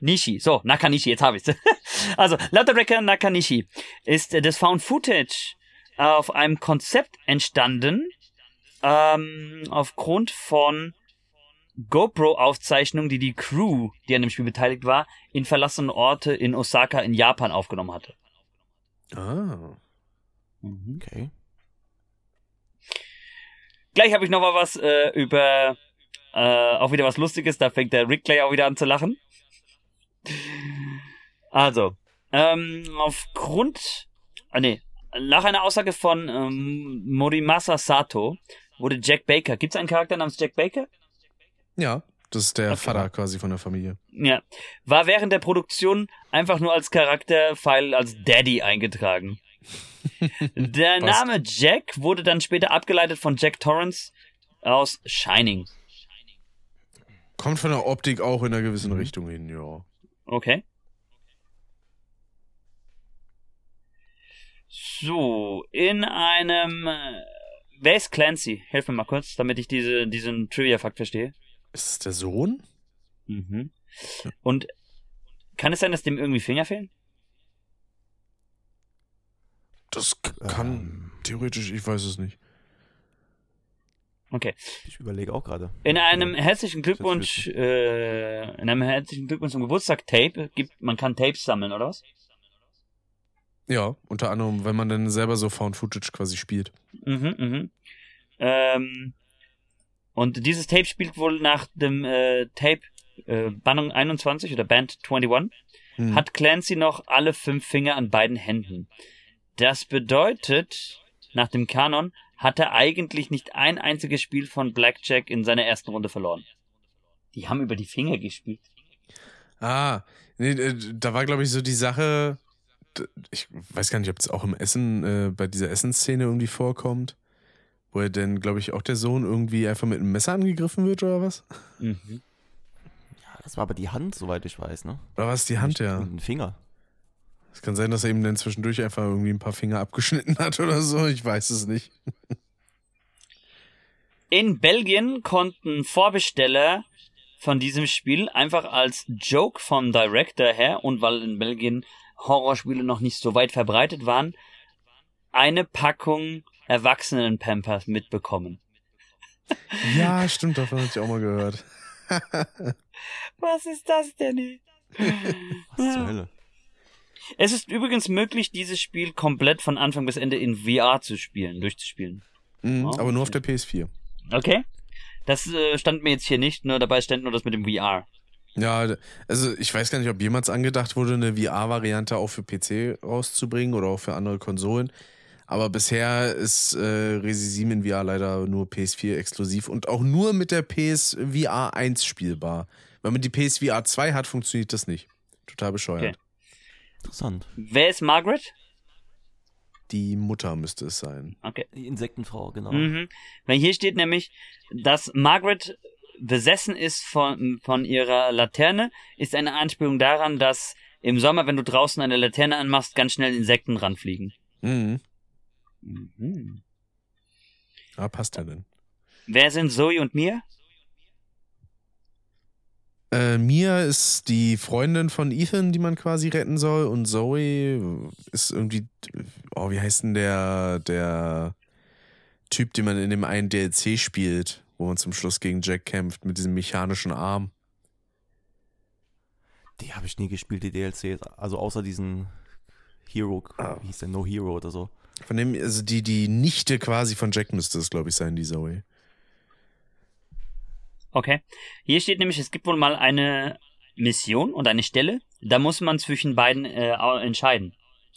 Speaker 1: Nakanishi. So, Nakanishi, jetzt habe ich's. (laughs) also, laut Director Nakanishi ist äh, das Found Footage auf einem Konzept entstanden, ähm, aufgrund von GoPro-Aufzeichnungen, die die Crew, die an dem Spiel beteiligt war, in verlassenen Orte in Osaka in Japan aufgenommen hatte.
Speaker 3: Ah.
Speaker 2: Okay.
Speaker 1: Gleich habe ich noch mal was äh, über äh, auch wieder was Lustiges. Da fängt der Rick gleich auch wieder an zu lachen. Also, ähm, aufgrund, ah, nee, nach einer Aussage von ähm, Morimasa Sato wurde Jack Baker, gibt es einen Charakter namens Jack Baker?
Speaker 3: Ja, das ist der
Speaker 1: Okay.
Speaker 3: Vater quasi von der Familie.
Speaker 1: Ja, war während der Produktion einfach nur als Charakterfile als Daddy eingetragen. (laughs) Der. Name Jack wurde dann später abgeleitet von Jack Torrance aus Shining.
Speaker 3: Kommt von der Optik auch in einer gewissen Richtung hin, ja.
Speaker 1: Okay. So, in einem. Äh, wer ist Clancy? Hilf mir mal kurz, damit ich diese, diesen Trivia-Fakt verstehe.
Speaker 3: Ist es der Sohn?
Speaker 1: Mhm. Und kann es sein, dass dem irgendwie Finger fehlen?
Speaker 3: Das k- kann
Speaker 2: Ähm,
Speaker 3: theoretisch, ich weiß es nicht.
Speaker 1: Okay.
Speaker 2: ich überlege auch gerade.
Speaker 1: In einem
Speaker 2: Ja.
Speaker 1: herzlichen Glückwunsch, äh, in einem herzlichen Glückwunsch zum Geburtstag Tape gibt, man kann Tapes sammeln, oder was?
Speaker 3: Ja, unter anderem, wenn man dann selber so Found Footage quasi spielt.
Speaker 1: Mhm, mhm. Ähm, und dieses Tape spielt wohl nach dem äh, Tape äh, Bannung 21 oder Band 21
Speaker 3: Hm.
Speaker 1: hat Clancy noch alle fünf Finger an beiden Händen. Das bedeutet, nach dem Kanon hat er eigentlich nicht ein einziges Spiel von Blackjack in seiner ersten Runde verloren. Die haben über die Finger gespielt.
Speaker 3: Ah, nee, äh, da war, glaube ich, so die Sache, ich weiß gar nicht, ob es auch im Essen, äh, bei dieser Essensszene irgendwie vorkommt, wo er dann, glaube ich, auch der Sohn irgendwie einfach mit einem Messer angegriffen wird oder was?
Speaker 1: Mhm.
Speaker 2: Ja, das war aber die Hand, soweit ich weiß, ne?
Speaker 3: Oder war es die Hand, ja?
Speaker 2: Und ein Finger.
Speaker 3: Es kann sein, dass er ihm dann zwischendurch einfach irgendwie ein paar Finger abgeschnitten hat oder so, ich weiß es nicht.
Speaker 1: In Belgien konnten Vorbesteller von diesem Spiel einfach als Joke vom Director her und weil in Belgien Horrorspiele noch nicht so weit verbreitet waren, eine Packung Erwachsenen-Pampers mitbekommen.
Speaker 3: Ja, stimmt, davon habe ich auch mal gehört. (laughs)
Speaker 1: Was ist das denn?
Speaker 2: Was zur Hölle?
Speaker 1: Es ist übrigens möglich, dieses Spiel komplett von Anfang bis Ende in VR zu spielen, durchzuspielen.
Speaker 3: Mhm,
Speaker 1: Oh,
Speaker 3: aber nur auf der PS4.
Speaker 1: Okay? Das äh, stand mir jetzt hier nicht, nur dabei stand nur das mit dem VR.
Speaker 3: Ja, also ich weiß gar nicht, ob jemals angedacht wurde, eine VR-Variante auch für PC rauszubringen oder auch für andere Konsolen. Aber bisher ist äh, Resi 7 in VR leider nur PS4 exklusiv und auch nur mit der PSVR 1 spielbar. Wenn man die PSVR 2 hat, funktioniert das nicht. Total bescheuert.
Speaker 1: Okay.
Speaker 2: Interessant.
Speaker 1: Wer ist Margaret?
Speaker 3: Die Mutter müsste es sein.
Speaker 1: Okay.
Speaker 2: Die Insektenfrau, genau.
Speaker 1: Mhm. Weil hier steht nämlich, dass Margaret besessen ist von, von ihrer Laterne, ist eine Anspielung daran, dass im Sommer, wenn du draußen eine Laterne anmachst, ganz schnell Insekten ranfliegen.
Speaker 3: Mhm.
Speaker 1: Mhm.
Speaker 3: Ah, passt ja denn.
Speaker 1: Wer sind Zoe und Mia?
Speaker 3: Äh, Mia ist die Freundin von Ethan, die man quasi retten soll. Und Zoe ist irgendwie, oh, wie heißt denn der, der Typ, den man in dem einen DLC spielt, wo man zum Schluss gegen Jack kämpft mit diesem mechanischen Arm.
Speaker 2: Die habe ich nie gespielt, die DLCs. Also außer diesen Hero, wie hieß der No Hero oder so.
Speaker 3: Von dem, also die, die Nichte quasi von Jack müsste es, glaube ich, sein, die Zoe.
Speaker 1: Okay. Hier steht nämlich, es gibt wohl mal eine Mission und eine Stelle, da muss man zwischen beiden äh, entscheiden.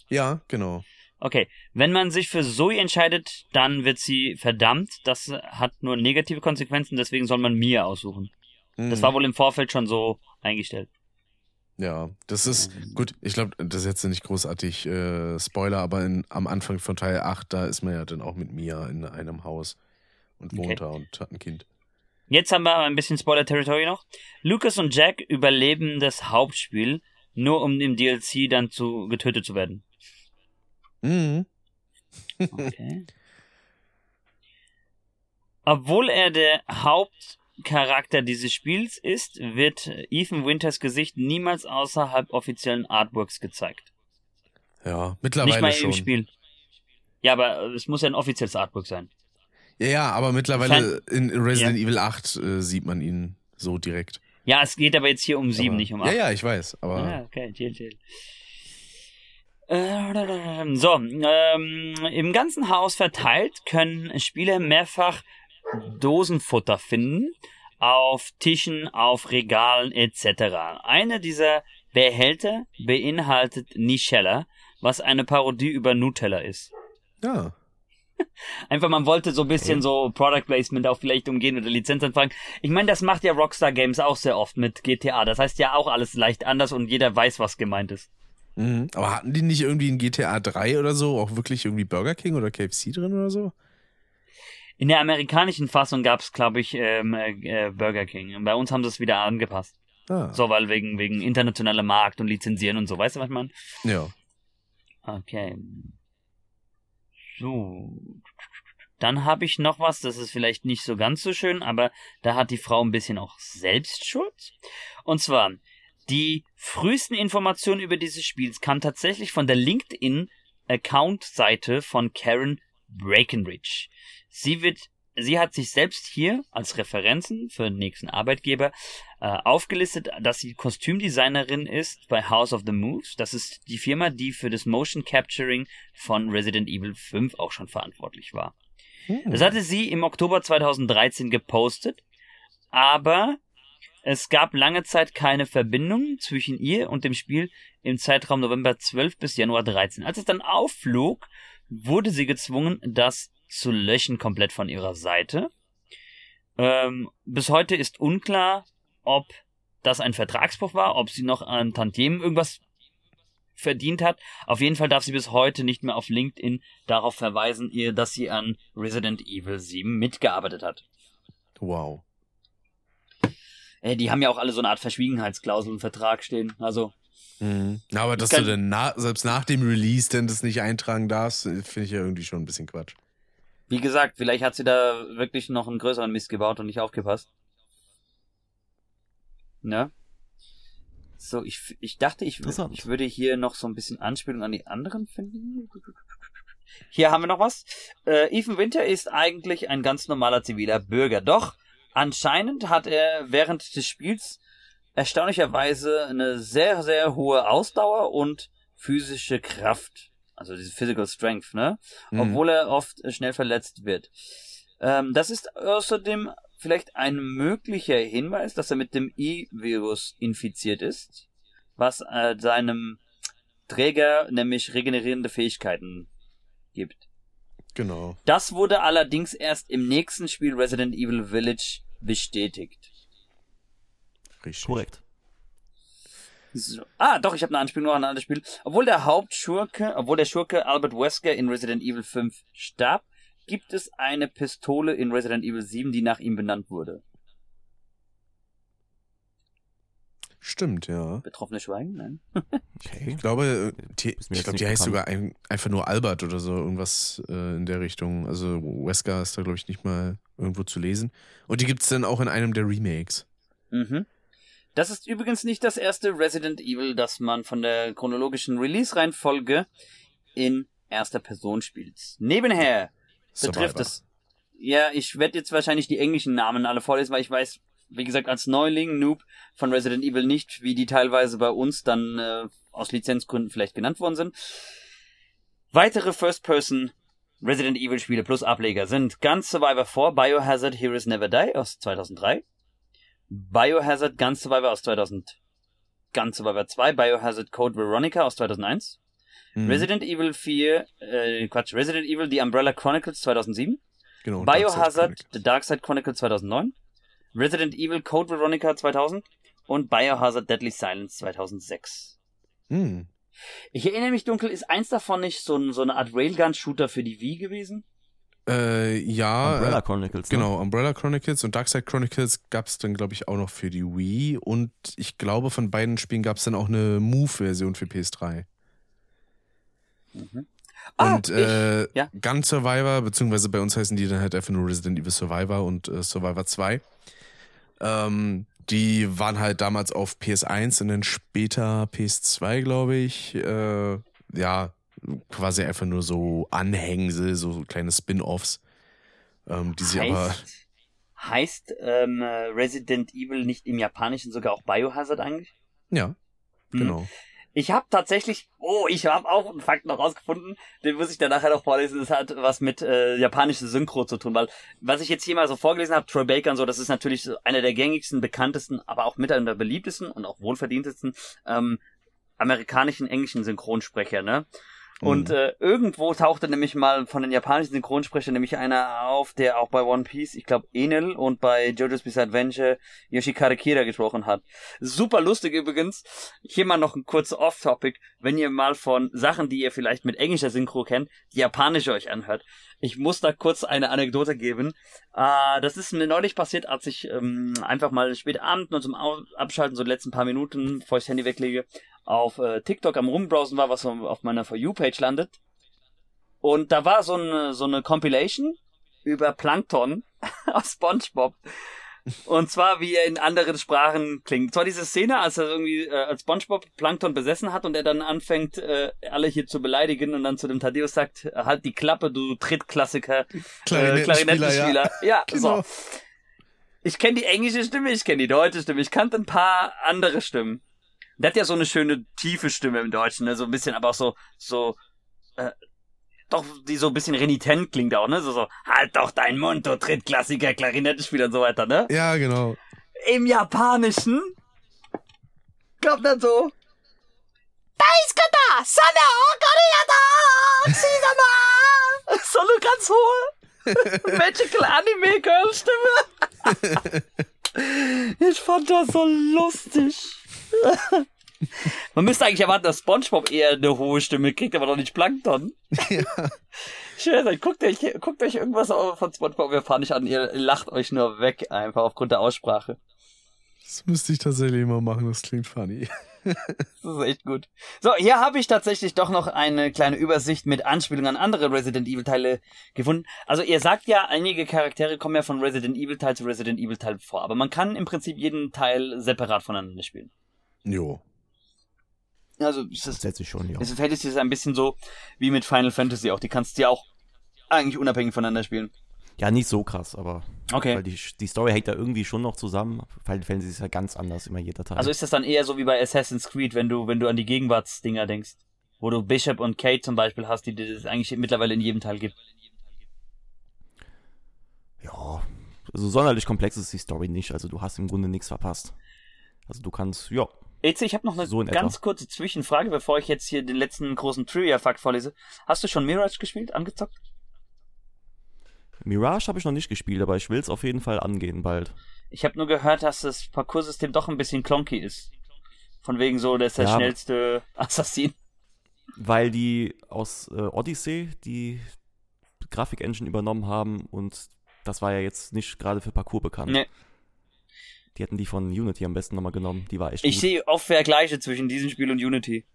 Speaker 3: Ja, genau.
Speaker 1: Okay, wenn man sich für Zoe entscheidet, dann wird sie verdammt. Das hat nur negative Konsequenzen, deswegen soll man Mia aussuchen. Das
Speaker 3: Mhm.
Speaker 1: war wohl im Vorfeld schon so eingestellt.
Speaker 3: Ja, das ist gut. Ich glaube, das ist jetzt nicht großartig äh, Spoiler, aber in, am Anfang von Teil 8, da ist man ja dann auch mit Mia in einem Haus und wohnt
Speaker 1: Okay.
Speaker 3: da und hat ein Kind.
Speaker 1: Jetzt haben wir ein bisschen Spoiler-Territory noch. Lucas und Jack überleben das Hauptspiel, nur um im DLC dann zu getötet zu werden.
Speaker 3: Mhm.
Speaker 1: Okay. Obwohl er der Hauptcharakter dieses Spiels ist, wird Ethan Winters Gesicht niemals außerhalb offiziellen Artworks gezeigt.
Speaker 3: Ja,
Speaker 1: Nicht
Speaker 3: mittlerweile
Speaker 1: mal
Speaker 3: schon.
Speaker 1: im Spiel. Ja, aber es muss ja ein offizielles Artwork sein.
Speaker 3: Ja, ja, aber mittlerweile in Resident Evil 8 äh, sieht man ihn so direkt.
Speaker 1: Ja, es geht aber jetzt hier um sieben,
Speaker 3: aber,
Speaker 1: nicht um
Speaker 3: Ja,
Speaker 1: acht.
Speaker 3: ja, ich weiß, aber
Speaker 1: Ah, okay, chill, chill. Äh, So, ähm, im ganzen Haus verteilt können Spieler mehrfach Dosenfutter finden, auf Tischen, auf Regalen etc. Eine dieser Behälter beinhaltet Nichella, was eine Parodie über Nutella ist.
Speaker 3: ja. (laughs)
Speaker 1: Einfach, man wollte so ein bisschen so Product Placement auch vielleicht umgehen oder Lizenzanfragen. Ich meine, das macht ja Rockstar Games auch sehr oft mit GTA. Das heißt ja auch alles leicht anders und jeder weiß, was gemeint ist.
Speaker 3: Mhm. Aber hatten die nicht irgendwie in GTA 3 oder so auch wirklich irgendwie Burger King oder KFC drin oder so?
Speaker 1: In der amerikanischen Fassung gab es, glaube ich, ähm, äh, Burger King. Und bei uns haben sie es wieder angepasst.
Speaker 3: Ah,
Speaker 1: So, weil wegen, wegen internationaler Markt und Lizenzieren und so. Weißt du, was ich meine?
Speaker 3: ja.
Speaker 1: Okay. So. Dann habe ich noch was, das ist vielleicht nicht so ganz so schön, aber da hat die Frau ein bisschen auch Selbstschuld. Und zwar, die frühesten Informationen über dieses Spiel kamen tatsächlich von der LinkedIn-Account-Seite von Karen Breckenridge. Sie wird, sie hat sich selbst hier als Referenzen für den nächsten Arbeitgeber äh, aufgelistet, dass sie Kostümdesignerin ist bei House of the Moves. Das ist die Firma, die für das Motion Capturing von Resident Evil 5 auch schon verantwortlich war.
Speaker 3: Hm.
Speaker 1: Das hatte sie im Oktober 2013 gepostet, aber es gab lange Zeit keine Verbindung zwischen ihr und dem Spiel im Zeitraum November 12 bis Januar 13. Als es dann aufflog, wurde sie gezwungen, das zu löschen komplett von ihrer Seite. Ähm, bis heute ist unklar, ob das ein Vertragsbruch war, ob sie noch an Tantiemen irgendwas verdient hat. Auf jeden Fall darf sie bis heute nicht mehr auf LinkedIn darauf verweisen, ihr, dass sie an Resident Evil 7 mitgearbeitet hat.
Speaker 3: Wow.
Speaker 1: Äh, die haben ja auch alle so eine Art Verschwiegenheitsklausel im Vertrag stehen. Also,
Speaker 3: Mhm. Aber dass du dann na, selbst nach dem Release denn das nicht eintragen darfst, finde ich ja irgendwie schon ein bisschen Quatsch.
Speaker 1: Wie gesagt, vielleicht hat sie da wirklich noch einen größeren Mist gebaut und nicht aufgepasst. Ne? So, ich, ich dachte, ich, ich würde hier noch so ein bisschen Anspielung an die anderen finden. (laughs) Hier haben wir noch was. Äh, Ethan Winter ist eigentlich ein ganz normaler ziviler Bürger, doch Anscheinend hat er während des Spiels erstaunlicherweise eine sehr, sehr hohe Ausdauer und physische Kraft. Also diese Physical Strength, ne?
Speaker 3: Mhm.
Speaker 1: Obwohl er oft schnell verletzt wird. Ähm, das ist außerdem vielleicht ein möglicher Hinweis, dass er mit dem E-Virus infiziert ist, was äh, seinem Träger nämlich regenerierende Fähigkeiten gibt.
Speaker 3: Genau.
Speaker 1: Das wurde allerdings erst im nächsten Spiel Resident Evil Village bestätigt.
Speaker 3: Richtig.
Speaker 2: Korrekt.
Speaker 1: So. Ah, doch, ich habe eine Anspielung noch an ein anderes Spiel. Obwohl der Hauptschurke, obwohl der Schurke Albert Wesker in Resident Evil 5 starb, gibt es eine Pistole in Resident Evil 7, die nach ihm benannt wurde.
Speaker 3: Stimmt, ja.
Speaker 1: Betroffene Schweigen? Nein.
Speaker 2: Okay.
Speaker 3: Ich glaube, äh, die, ich
Speaker 2: nicht
Speaker 3: die heißt sogar ein, einfach nur Albert oder so, irgendwas äh, in der Richtung. Also Wesker ist da, glaube ich, nicht mal irgendwo zu lesen. Und die gibt's dann auch in einem der Remakes.
Speaker 1: Mhm. Das ist übrigens nicht das erste Resident Evil, das man von der chronologischen Release-Reihenfolge in erster Person spielt. Nebenher betrifft
Speaker 3: Survivor.
Speaker 1: es. Ja, ich werde jetzt wahrscheinlich die englischen Namen alle vorlesen, weil ich weiß, wie gesagt, als Neuling, Noob von Resident Evil nicht, wie die teilweise bei uns dann äh, aus Lizenzgründen vielleicht genannt worden sind. Weitere First-Person Resident Evil Spiele plus Ableger sind Gun Survivor 4, Biohazard Heroes Never Die aus 2003, Biohazard Gun Survivor aus 2000, Gun Survivor 2, Biohazard Code Veronica aus 2001,
Speaker 3: Mhm.
Speaker 1: Resident Evil 4, äh, Quatsch, Resident Evil The Umbrella Chronicles 2007,
Speaker 3: genau, Dark
Speaker 1: Biohazard
Speaker 3: Chronicles.
Speaker 1: The Dark Side Chronicles 2009, Resident Evil Code Veronica 2000 und Biohazard Deadly Silence 2006.
Speaker 3: Mhm.
Speaker 1: Ich erinnere mich dunkel, ist eins davon nicht so, ein, so eine Art Railgun-Shooter für die Wii gewesen?
Speaker 3: Äh, ja,
Speaker 2: Umbrella
Speaker 3: äh,
Speaker 2: Chronicles. Ne?
Speaker 3: genau, Umbrella Chronicles und Darkside Chronicles gab's dann, glaube ich, auch noch für die Wii. Und ich glaube, von beiden Spielen gab's dann auch eine Move-Version für PS3.
Speaker 1: Ah,
Speaker 3: und äh,
Speaker 1: ja.
Speaker 3: Gun Survivor, beziehungsweise bei uns heißen die dann halt einfach nur Resident Evil Survivor und äh, Survivor 2. Ähm, die waren halt damals auf PS1 und dann später PS2, glaube ich. Äh, ja, quasi einfach nur so Anhängsel, so kleine Spin-Offs. Ähm, die sie aber.
Speaker 1: heißt, heißt ähm, äh, Resident Evil nicht im Japanischen sogar auch Biohazard eigentlich?
Speaker 3: Ja,
Speaker 1: Hm.
Speaker 3: genau.
Speaker 1: Ich habe tatsächlich, oh, ich habe auch einen Fakt noch rausgefunden, den muss ich dann nachher noch vorlesen, das hat was mit äh, japanischer Synchro zu tun, weil was ich jetzt hier mal so vorgelesen habe, Troy Baker und so, das ist natürlich einer der gängigsten, bekanntesten, aber auch mit einer der beliebtesten und auch wohlverdientesten ähm, amerikanischen englischen Synchronsprecher, ne? Und
Speaker 3: Mhm.
Speaker 1: äh, irgendwo tauchte nämlich mal von den japanischen Synchronsprechern nämlich einer auf, der auch bei One Piece, ich glaube Enel und bei JoJo's Bizarre Adventure Yoshikare Kira gesprochen hat. Super lustig übrigens. Hier mal noch ein kurzer Off-Topic, wenn ihr mal von Sachen, die ihr vielleicht mit englischer Synchro kennt, die japanische euch anhört. Ich muss da kurz eine Anekdote geben. Äh, das ist mir neulich passiert, als ich ähm, einfach mal spät Abend nur zum Abschalten, so die letzten paar Minuten, bevor ich das Handy weglege, auf äh, TikTok am Rumbrowsen war, was auf meiner For You-Page landet. Und da war so eine, so eine Compilation über Plankton (laughs) aus SpongeBob. Und zwar, wie er in anderen Sprachen klingt. Zwar diese Szene, als er irgendwie äh, als SpongeBob Plankton besessen hat und er dann anfängt, äh, alle hier zu beleidigen und dann zu dem Thaddeus sagt, halt die Klappe, du Trittklassiker, äh,
Speaker 3: Klarinettenspieler,
Speaker 1: Klarinettenspieler. Ja,
Speaker 3: Genau.
Speaker 1: so. Ich kenne die englische Stimme, ich kenne die deutsche Stimme, ich kannte ein paar andere Stimmen. Der hat ja so eine schöne tiefe Stimme im Deutschen, ne? so ein bisschen, aber auch so, so, äh, doch, die so ein bisschen renitent klingt auch, ne? So, so, halt doch dein Mund, du Trittklassiker, Klarinettenspieler und so weiter, ne?
Speaker 3: Ja, genau.
Speaker 1: Im Japanischen kommt dann so, Daiskata, Sana, Okariata, Shisama! (laughs) So eine ganz hohe Magical Anime Girl Stimme. (laughs) Ich fand das so lustig. (laughs) (laughs) Man müsste eigentlich erwarten, dass SpongeBob eher eine hohe Stimme kriegt, aber doch nicht Plankton. (laughs)
Speaker 3: Ja.
Speaker 1: Schwöre euch, guckt euch, guckt euch irgendwas von SpongeBob, wir fahren nicht an, ihr lacht euch nur weg, einfach aufgrund der Aussprache.
Speaker 3: Das müsste ich tatsächlich mal machen, das klingt funny. (laughs)
Speaker 1: Das ist echt gut. So, hier habe ich tatsächlich doch noch eine kleine Übersicht mit Anspielungen an andere Resident Evil Teile gefunden. Also ihr sagt ja, einige Charaktere kommen ja von Resident Evil Teil zu Resident Evil Teil vor, aber man kann im Prinzip jeden Teil separat voneinander spielen.
Speaker 3: Jo.
Speaker 1: Also ist das,
Speaker 2: Grundsätzlich schon, ja.
Speaker 1: es fällt es jetzt ein bisschen so wie mit Final Fantasy auch. Die kannst du ja auch eigentlich unabhängig voneinander spielen.
Speaker 2: Ja, nicht so krass, aber
Speaker 1: Okay.
Speaker 2: weil die, die Story hängt da irgendwie schon noch zusammen. Final Fantasy ist ja ganz anders, immer jeder Teil.
Speaker 1: Also ist das dann eher so wie bei Assassin's Creed, wenn du, wenn du an die Gegenwartsdinger denkst? Wo du Bishop und Kate zum Beispiel hast, die es eigentlich mittlerweile in jedem Teil gibt.
Speaker 2: ja, also sonderlich komplex ist die Story nicht. Also du hast im Grunde nichts verpasst. Also du kannst, ja,
Speaker 1: Eze, ich habe noch eine
Speaker 2: So in etwa.
Speaker 1: ganz kurze Zwischenfrage, bevor ich jetzt hier den letzten großen Trivia-Fakt vorlese. Hast du schon Mirage gespielt, angezockt?
Speaker 2: Mirage habe ich noch nicht gespielt, aber ich will es auf jeden Fall angehen bald.
Speaker 1: Ich habe nur gehört, dass das Parcoursystem doch ein bisschen klonky ist. Von wegen so, der ist der
Speaker 2: Ja,
Speaker 1: schnellste (laughs) Assassin.
Speaker 2: Weil die aus äh, Odyssey die Grafik-Engine übernommen haben und das war ja jetzt nicht gerade für Parcours bekannt.
Speaker 1: Nee.
Speaker 2: Die hätten die von Unity am besten nochmal genommen. Die war echt
Speaker 1: Ich
Speaker 2: gut.
Speaker 1: sehe oft Vergleiche zwischen diesem Spiel und Unity.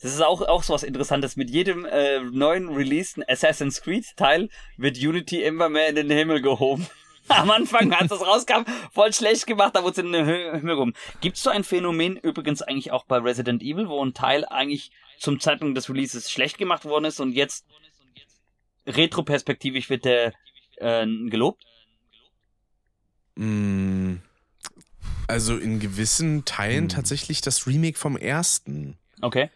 Speaker 1: Das ist auch, auch so was Interessantes. Mit jedem äh, neuen releaseden Assassin's Creed Teil wird Unity immer mehr in den Himmel gehoben. (laughs) Am Anfang, als das rauskam, voll schlecht gemacht, da wurde es in den Himmel gehoben. Gibt es so ein Phänomen übrigens eigentlich auch bei Resident Evil, wo ein Teil eigentlich zum Zeitpunkt des Releases schlecht gemacht worden ist und jetzt retroperspektivisch wird der äh, gelobt?
Speaker 3: Mm, Also in gewissen Teilen
Speaker 2: Hm.
Speaker 3: tatsächlich das Remake vom ersten.
Speaker 1: Okay.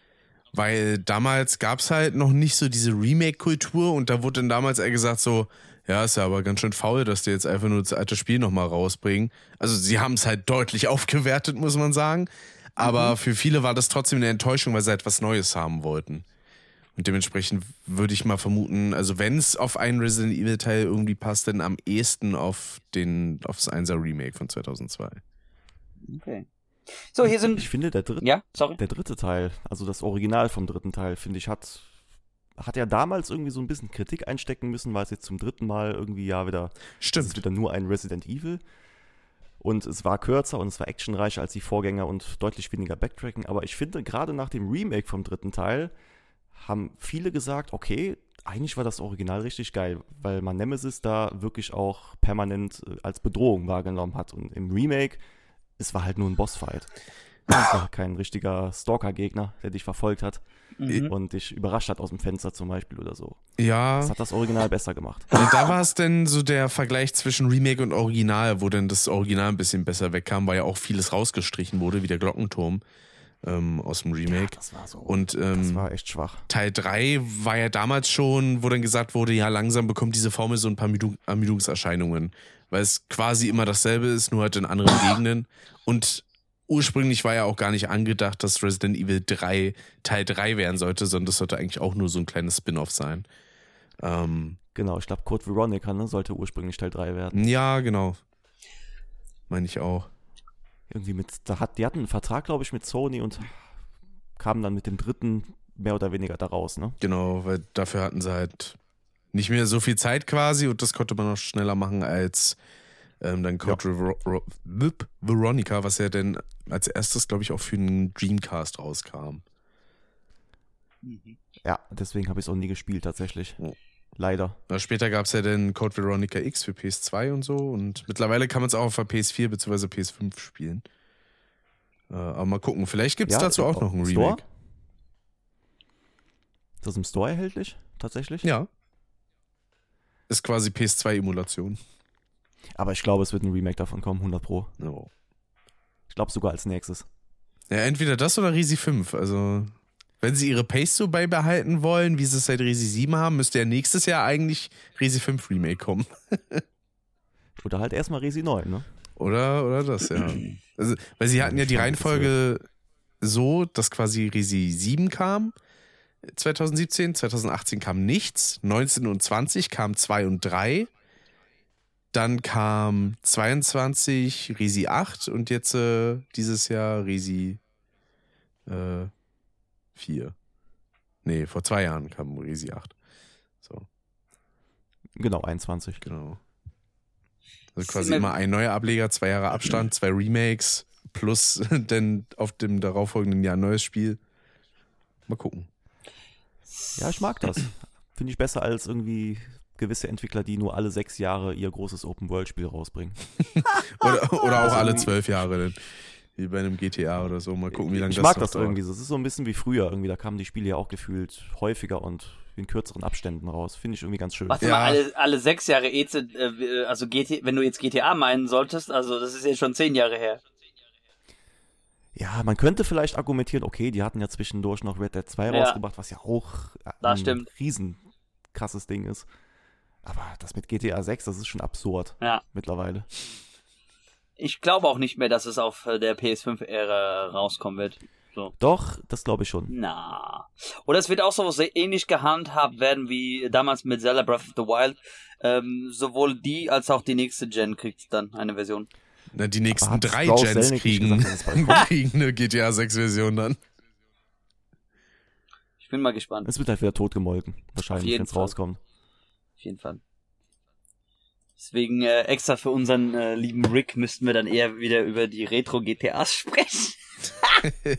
Speaker 3: Weil damals gab's halt noch nicht so diese Remake-Kultur und da wurde dann damals eher gesagt so, ja, ist ja aber ganz schön faul, dass die jetzt einfach nur das alte Spiel nochmal rausbringen. Also sie haben es halt deutlich (laughs) aufgewertet, muss man sagen. Aber für viele war das trotzdem eine Enttäuschung, weil sie halt was Neues haben wollten. Und dementsprechend würde ich mal vermuten, also wenn es auf einen Resident Evil Teil irgendwie passt, dann am ehesten auf den, aufs 1er Remake von 2002.
Speaker 1: Okay. So, hier sind.
Speaker 2: Ich finde, der dritte,
Speaker 1: Ja, sorry.
Speaker 2: der dritte Teil, also das Original vom dritten Teil, finde ich, hat, hat ja damals irgendwie so ein bisschen Kritik einstecken müssen, weil es jetzt zum dritten Mal irgendwie ja wieder Es ist
Speaker 3: Stimmt.
Speaker 2: wieder nur ein Resident Evil. Und es war kürzer und es war actionreicher als die Vorgänger und deutlich weniger Backtracking. Aber ich finde, gerade nach dem Remake vom dritten Teil haben viele gesagt, okay, eigentlich war das Original richtig geil, weil man Nemesis da wirklich auch permanent äh, als Bedrohung wahrgenommen hat. Und im Remake, es war halt nur ein Bossfight. Es war kein richtiger Stalker-Gegner, der dich verfolgt hat
Speaker 1: Mhm.
Speaker 2: und dich überrascht hat aus dem Fenster zum Beispiel oder so.
Speaker 3: Ja.
Speaker 2: Das hat das Original besser gemacht.
Speaker 3: Und da war es denn so der Vergleich zwischen Remake und Original, wo dann das Original ein bisschen besser wegkam, weil ja auch vieles rausgestrichen wurde, wie der Glockenturm ähm, aus dem Remake.
Speaker 2: Das war so.
Speaker 3: Und
Speaker 2: das
Speaker 3: ähm,
Speaker 2: war echt schwach.
Speaker 3: Teil 3 war ja damals schon, wo dann gesagt wurde, ja, langsam bekommt diese Formel so ein paar Ermüdung- Ermüdungserscheinungen, weil es quasi immer dasselbe ist, nur halt in anderen Gegenden. Und ursprünglich war ja auch gar nicht angedacht, dass Resident Evil 3 Teil 3 werden sollte, sondern das sollte eigentlich auch nur so ein kleines Spin-off sein. Ähm,
Speaker 2: Genau, ich glaube, Code Veronica ne, sollte ursprünglich Teil 3 werden.
Speaker 3: ja, genau. Meine ich auch.
Speaker 2: Irgendwie mit, da hat, die hatten einen Vertrag, glaube ich, mit Sony und kamen dann mit dem dritten mehr oder weniger da raus, ne?
Speaker 3: Genau, weil dafür hatten sie halt nicht mehr so viel Zeit quasi und das konnte man noch schneller machen als ähm, dann Code Vip Veronica, was ja dann als erstes, glaube ich, auch für den Dreamcast rauskam.
Speaker 2: Ja, deswegen habe ich es auch nie gespielt, tatsächlich.
Speaker 3: Oh.
Speaker 2: Leider.
Speaker 3: Später gab es ja dann Code Veronica X für PS2 und so und mittlerweile kann man es auch auf der PS4 bzw. PS5 spielen. Äh, aber mal gucken, vielleicht gibt es
Speaker 2: Ja,
Speaker 3: dazu auch noch ein
Speaker 2: Store?
Speaker 3: Remake.
Speaker 2: Ist das im Store erhältlich, tatsächlich?
Speaker 3: Ja. Ist quasi PS2-Emulation.
Speaker 2: Aber ich glaube, es wird ein Remake davon kommen, 100 Pro.
Speaker 3: No.
Speaker 2: Ich glaube sogar als nächstes.
Speaker 3: Ja, entweder das oder Risi 5. Also, wenn sie ihre Pace so beibehalten wollen, wie sie es seit Risi 7 haben, müsste ja nächstes Jahr eigentlich Risi 5 Remake kommen. (laughs)
Speaker 2: Oder halt erstmal Resi 9, ne?
Speaker 3: Oder, oder das, ja. Also, weil sie hatten ja die Reihenfolge so, dass quasi Risi 7 kam 2017, 2018 kam nichts, 19 und 20 kam 2 und 3, dann kam 22 Risi 8 und jetzt äh, dieses Jahr Risi äh, 4. Nee, vor zwei Jahren kam Risi 8. So,
Speaker 2: Genau, 21.
Speaker 3: genau. Also quasi immer ein neuer Ableger, zwei Jahre Abstand, zwei Remakes, plus (laughs) dann auf dem darauffolgenden Jahr ein neues Spiel. Mal gucken.
Speaker 2: Ja, ich mag das. Finde ich besser als irgendwie gewisse Entwickler, die nur alle sechs Jahre ihr großes Open-World-Spiel rausbringen. (laughs)
Speaker 3: Oder, oder auch alle zwölf Jahre. Dann. Wie bei einem GTA oder so. Mal gucken, wie lange
Speaker 2: ich
Speaker 3: das
Speaker 2: mag
Speaker 3: noch
Speaker 2: das
Speaker 3: dauert.
Speaker 2: irgendwie so. Es ist so ein bisschen wie früher irgendwie. Da kamen die Spiele ja auch gefühlt häufiger und in kürzeren Abständen raus. Finde ich irgendwie ganz schön.
Speaker 1: Warte
Speaker 3: Ja.
Speaker 1: mal, alle, alle sechs Jahre EZ, äh, also GT, wenn du jetzt GTA meinen solltest, also das ist jetzt schon zehn Jahre her.
Speaker 2: Ja, man könnte vielleicht argumentieren, okay, die hatten ja zwischendurch noch Red Dead 2
Speaker 1: Ja.
Speaker 2: rausgebracht, was ja auch äh,
Speaker 1: Das
Speaker 2: ein
Speaker 1: stimmt.
Speaker 2: riesen krasses Ding ist. Aber das mit GTA 6, das ist schon absurd
Speaker 1: Ja.
Speaker 2: mittlerweile.
Speaker 1: Ich glaube auch nicht mehr, dass es auf äh, der PS5-Ära rauskommen wird. So.
Speaker 2: Doch, das glaube ich schon.
Speaker 1: Na. Oder es wird auch so sehr ähnlich gehandhabt werden wie damals mit Zelda Breath of the Wild. Ähm, sowohl die als auch die nächste Gen kriegt dann eine Version.
Speaker 3: Na, die nächsten drei Gens kriegen,
Speaker 2: gesagt, (laughs)
Speaker 3: kriegen eine GTA 6 Version dann.
Speaker 1: Ich bin mal gespannt.
Speaker 2: Es wird halt wieder totgemolken, wahrscheinlich, wenn es rauskommt.
Speaker 1: Auf jeden Fall. Deswegen äh, extra für unseren äh, lieben Rick müssten wir dann eher wieder über die Retro-GTAs (laughs) sprechen. (laughs)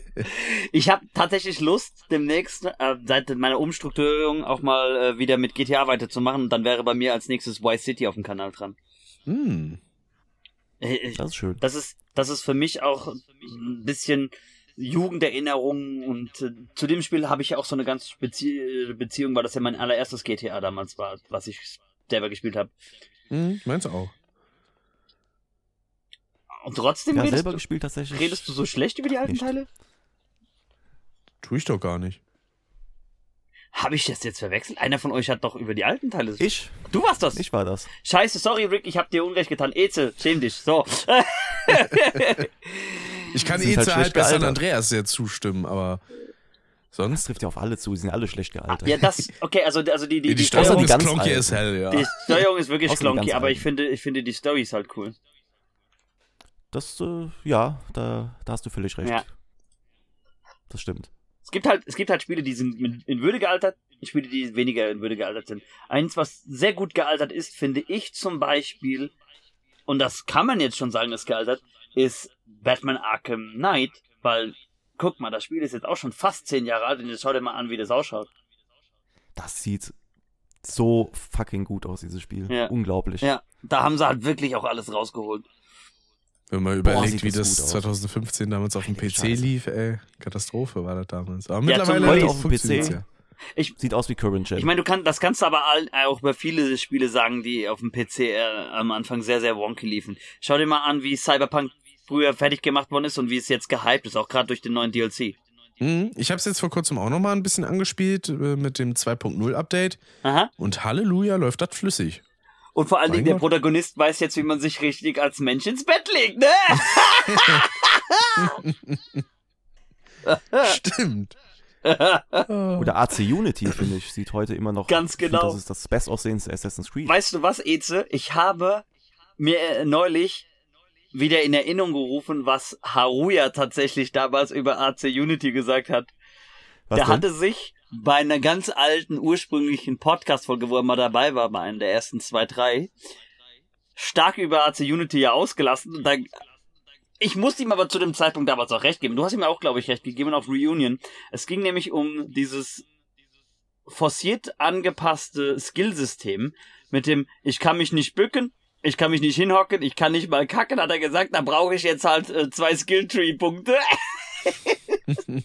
Speaker 1: ich habe tatsächlich Lust, demnächst äh, seit meiner Umstrukturierung auch mal äh, wieder mit GTA weiterzumachen. Und dann wäre bei mir als nächstes Y City auf dem Kanal dran.
Speaker 3: Hm.
Speaker 1: Äh, ich-
Speaker 2: Das ist schön.
Speaker 1: das ist, das ist für mich auch ein bisschen Jugenderinnerung und äh, zu dem Spiel habe ich ja auch so eine ganz spezie Beziehung, weil das ja mein allererstes GTA damals war, was ich selber gespielt habe.
Speaker 3: Hm, meinst du auch?
Speaker 1: Und trotzdem
Speaker 2: Ja,
Speaker 1: redest,
Speaker 2: selber
Speaker 1: du,
Speaker 2: gespielt tatsächlich.
Speaker 1: redest du so schlecht über die alten
Speaker 2: Nicht.
Speaker 1: Teile?
Speaker 3: Tu ich doch gar nicht.
Speaker 1: Habe ich das jetzt verwechselt? Einer von euch hat doch über die alten Teile.
Speaker 2: Ich?
Speaker 1: Du warst das.
Speaker 2: Ich war das.
Speaker 1: Scheiße, sorry Rick, ich habe dir Unrecht getan. Ezel, schäm dich. So. (laughs)
Speaker 3: Ich kann eh
Speaker 2: halt
Speaker 3: halt besser. Andreas sehr zustimmen, aber sonst.
Speaker 2: trifft ja auf alle zu, die sind alle schlecht gealtert.
Speaker 1: ja, das, okay, also, also die, die,
Speaker 3: Die,
Speaker 1: die,
Speaker 3: Steuerung ist
Speaker 2: ganz
Speaker 3: klonky as hell, ja.
Speaker 1: die Steuerung ist wirklich klonky, aber ich finde, ich finde die Story ist halt cool.
Speaker 2: Das, äh, ja, da, da hast du völlig recht.
Speaker 1: Ja.
Speaker 2: Das stimmt.
Speaker 1: Es gibt halt, es gibt halt Spiele, die sind mit- in Würde gealtert, Spiele, die weniger in Würde gealtert sind. Eins, was sehr gut gealtert ist, finde ich zum Beispiel, und das kann man jetzt schon sagen, ist gealtert, ist Batman Arkham Knight, weil, guck mal, das Spiel ist jetzt auch schon fast zehn Jahre alt und jetzt schau dir mal an, wie das ausschaut.
Speaker 2: Das sieht so fucking gut aus, dieses Spiel.
Speaker 1: Ja.
Speaker 2: Unglaublich.
Speaker 1: Ja, da haben sie halt wirklich auch alles rausgeholt.
Speaker 3: Wenn man
Speaker 2: Boah,
Speaker 3: überlegt,
Speaker 2: sieht
Speaker 3: wie
Speaker 2: das
Speaker 3: das
Speaker 2: gut aus.
Speaker 3: 2015 damals auf dem PC
Speaker 2: Scheiße.
Speaker 3: lief, ey. Katastrophe war das damals. Aber
Speaker 1: Ja,
Speaker 3: mittlerweile
Speaker 2: auf dem PC.
Speaker 3: ja.
Speaker 2: Sieht aus wie Current Gen.
Speaker 1: Ich meine, du kannst, das kannst du aber all, auch über viele Spiele sagen, die auf dem PC äh, am Anfang sehr, sehr wonky liefen. Schau dir mal an, wie Cyberpunk früher fertig gemacht worden ist und wie es jetzt gehypt ist, auch gerade durch den neuen DLC.
Speaker 3: Mhm. Ich habe es jetzt vor kurzem auch noch mal ein bisschen angespielt äh, mit dem 2.0 Update
Speaker 1: Aha.
Speaker 3: und Halleluja läuft das flüssig.
Speaker 1: Und vor allen
Speaker 3: Mein
Speaker 1: Dingen, der. Protagonist weiß jetzt, wie man sich richtig als Mensch ins Bett legt, ne? (laughs)
Speaker 3: Stimmt. (laughs)
Speaker 2: Oder AC Unity, finde ich, sieht heute immer noch.
Speaker 1: Ganz
Speaker 2: ich find,
Speaker 1: genau.
Speaker 2: Das ist das bestaussehendste Assassin's Creed.
Speaker 1: Weißt du was, Eze? Ich habe mir äh, neulich wieder in Erinnerung gerufen, was Haruya tatsächlich damals über AC Unity gesagt hat.
Speaker 2: Was
Speaker 1: der
Speaker 2: denn?
Speaker 1: hatte sich bei einer ganz alten ursprünglichen Podcast-Folge, wo er mal dabei war, bei einer der ersten zwei, drei, stark über AC Unity ja ausgelassen. Und dann, ich musste ihm aber zu dem Zeitpunkt damals auch recht geben. Du hast ihm auch, glaube ich, recht gegeben auf Reunion. Es ging nämlich um dieses forciert angepasste Skillsystem mit dem ich kann mich nicht bücken, ich kann mich nicht hinhocken, ich kann nicht mal kacken, hat er gesagt, da brauche ich jetzt halt äh, zwei Skilltree-Punkte. (laughs)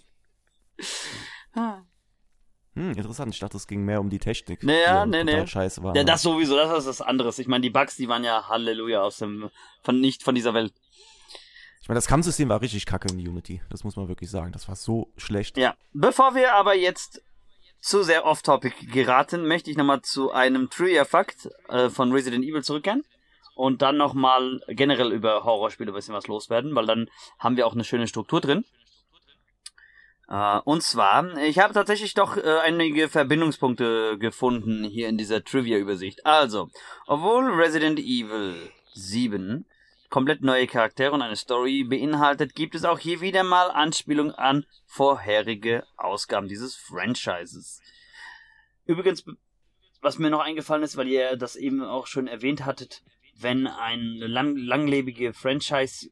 Speaker 2: Hm, interessant. Ich dachte, es ging mehr um die Technik.
Speaker 1: Naja,
Speaker 2: die
Speaker 1: nee, nee.
Speaker 2: Scheiße war.
Speaker 1: Ja, das sowieso, das ist was anderes. Ich meine, die Bugs, die waren ja Halleluja aus dem, von nicht von dieser Welt.
Speaker 2: Ich meine, das Kampfsystem war richtig kacke in Unity. Das muss man wirklich sagen. Das war so schlecht.
Speaker 1: Ja. Bevor wir aber jetzt zu sehr off-topic geraten, möchte ich nochmal zu einem Trivia-Fakt äh, von Resident Evil zurückkehren. Und dann nochmal generell über Horrorspiele ein bisschen was loswerden, weil dann haben wir auch eine schöne Struktur drin. Äh, und zwar, ich habe tatsächlich doch äh, einige Verbindungspunkte gefunden hier in dieser Trivia-Übersicht. Also, obwohl Resident Evil 7 komplett neue Charaktere und eine Story beinhaltet, gibt es auch hier wieder mal Anspielung an vorherige Ausgaben dieses Franchises. Übrigens, was mir noch eingefallen ist, weil ihr das eben auch schon erwähnt hattet, wenn ein lang langlebige Franchise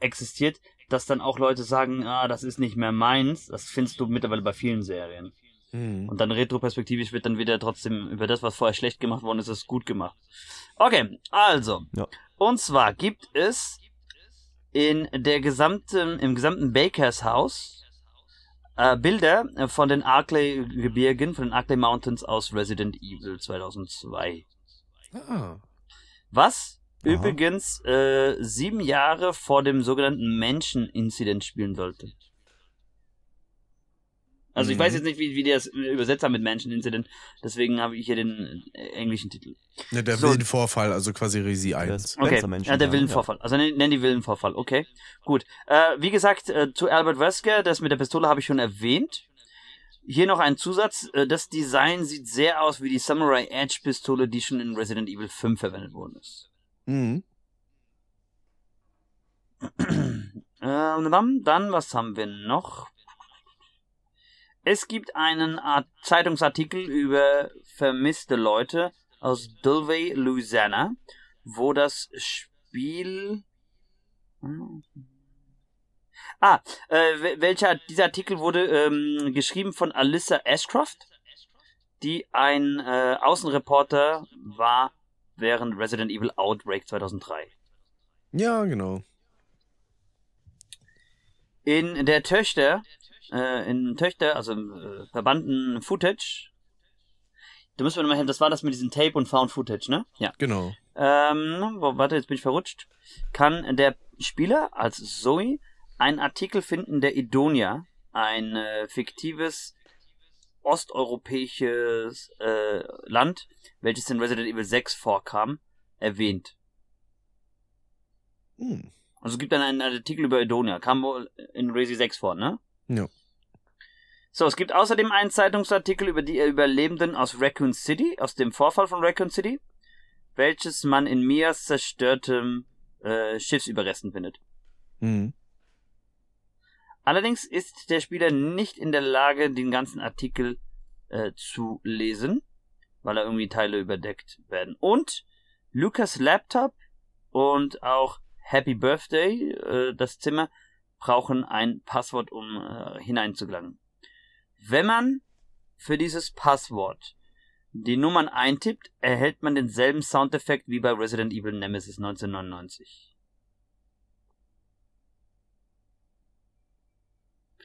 Speaker 1: existiert, dass dann auch Leute sagen, ah, das ist nicht mehr meins, das findest du mittlerweile bei vielen Serien.
Speaker 3: Mhm.
Speaker 1: Und dann retroperspektivisch wird dann wieder trotzdem über das, was vorher schlecht gemacht worden ist, ist gut gemacht. Okay, also.
Speaker 2: Ja.
Speaker 1: Und zwar gibt es in der gesamten, im gesamten Bakers Haus äh, Bilder von den Arklay-Gebirgen, von den Arklay Mountains aus Resident Evil 2002.
Speaker 3: Ah.
Speaker 1: Was
Speaker 2: Aha.
Speaker 1: übrigens äh, sieben Jahre vor dem sogenannten Menschen-Incident spielen sollte. Also ich
Speaker 3: Mhm.
Speaker 1: weiß jetzt nicht, wie, wie die das übersetzt haben mit Menschen-Incident, deswegen habe ich hier den äh, englischen Titel.
Speaker 3: Ja, der
Speaker 1: So.
Speaker 3: Willenvorfall, also quasi Resi 1.
Speaker 2: Das-
Speaker 1: Okay, ja, der
Speaker 2: ja,
Speaker 1: Willenvorfall. Also nenn, nenn die Willenvorfall, okay. Gut. Äh, wie gesagt, äh, zu Albert Wesker, das mit der Pistole habe ich schon erwähnt. Hier noch ein Zusatz. Äh, das Design sieht sehr aus wie die Samurai Edge Pistole, die schon in Resident Evil 5 verwendet worden ist.
Speaker 3: Mhm.
Speaker 1: Ähm, dann, was haben wir noch? Es gibt einen Art Zeitungsartikel über vermisste Leute aus Dulvey, Louisiana, wo das Spiel. Ah, äh, wel- welcher dieser Artikel wurde ähm, geschrieben von Alyssa Ashcroft, die ein äh, Außenreporter war während Resident Evil Outbreak 2003.
Speaker 3: Ja, genau.
Speaker 1: In der Töchter, äh, in Töchter, also im äh, verbannten Footage, du musst mir nochmal helfen, das war das mit diesem Tape und Found Footage, ne? Ja.
Speaker 3: Genau.
Speaker 1: Ähm, warte, jetzt bin ich verrutscht. Kann der Spieler als Zoe einen Artikel finden, der Idonia, ein äh, fiktives osteuropäisches äh, Land, welches in Resident Evil 6 vorkam, erwähnt.
Speaker 3: Hm.
Speaker 1: Also es gibt dann einen Artikel über Edonia, kam wohl in Resi 6 vor, ne?
Speaker 3: Ja.
Speaker 1: So, es gibt außerdem einen Zeitungsartikel über die Überlebenden aus Raccoon City, aus dem Vorfall von Raccoon City, welches man in Mias zerstörtem äh, Schiffsüberresten findet.
Speaker 3: Mhm.
Speaker 1: Allerdings ist der Spieler nicht in der Lage, den ganzen Artikel äh, zu lesen, weil da irgendwie Teile überdeckt werden. Und Lukas Laptop und auch Happy Birthday, äh, das Zimmer, brauchen ein Passwort, um äh, hineinzugelangen. Wenn man für dieses Passwort die Nummern eintippt, erhält man denselben Soundeffekt wie bei Resident Evil Nemesis 1999.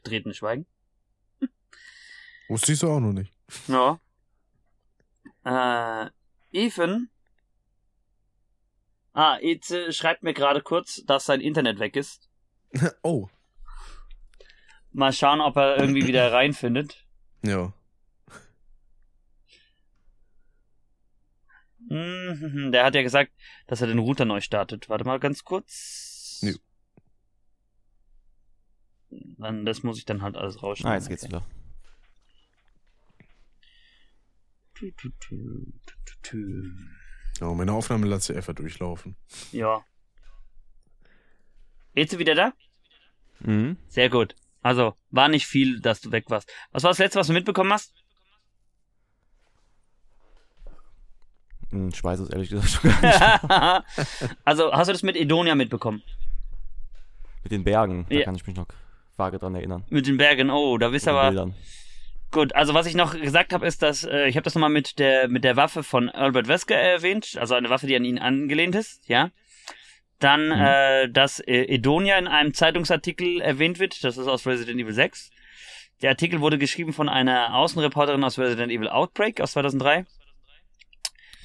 Speaker 1: Betretenes Schweigen.
Speaker 3: Wusste ich so auch noch nicht.
Speaker 1: Ja. Äh, Ethan. Ah, Eze schreibt mir gerade kurz, dass sein Internet weg ist. (laughs)
Speaker 3: oh.
Speaker 1: Mal schauen, ob er irgendwie wieder (clears throat) reinfindet.
Speaker 3: Ja.
Speaker 1: Mhm, Der hat ja gesagt, dass er den Router neu startet. Warte mal ganz kurz.
Speaker 3: Nö.
Speaker 1: Dann, das muss ich dann halt alles rausschneiden.
Speaker 2: Ah, jetzt geht's wieder.
Speaker 1: Tu, tu, tu, tu, tu.
Speaker 3: Ja, meine Aufnahme lässt sich einfach durchlaufen.
Speaker 1: Ja. Eze wieder da?
Speaker 2: Mhm.
Speaker 1: Sehr gut. Also, war nicht viel, dass du weg warst. Was war das letzte, was du mitbekommen hast?
Speaker 2: Hm, Ich weiß es ehrlich gesagt schon gar nicht. (laughs)
Speaker 1: also, hast du das mit Edonia mitbekommen?
Speaker 2: Mit den Bergen, da
Speaker 1: Ja.
Speaker 2: kann ich mich noch vage dran erinnern.
Speaker 1: Mit den Bergen, oh, da wisst ihr aber.
Speaker 2: Bildern.
Speaker 1: Gut, also was ich noch gesagt habe, ist, dass äh, ich habe das nochmal mit der mit der Waffe von Albert Wesker erwähnt, also eine Waffe, die an ihn angelehnt ist, ja. Dann,
Speaker 2: Mhm.
Speaker 1: äh, dass äh, Edonia in einem Zeitungsartikel erwähnt wird, das ist aus Resident Evil 6. Der Artikel wurde geschrieben von einer Außenreporterin aus Resident Evil Outbreak aus 2003.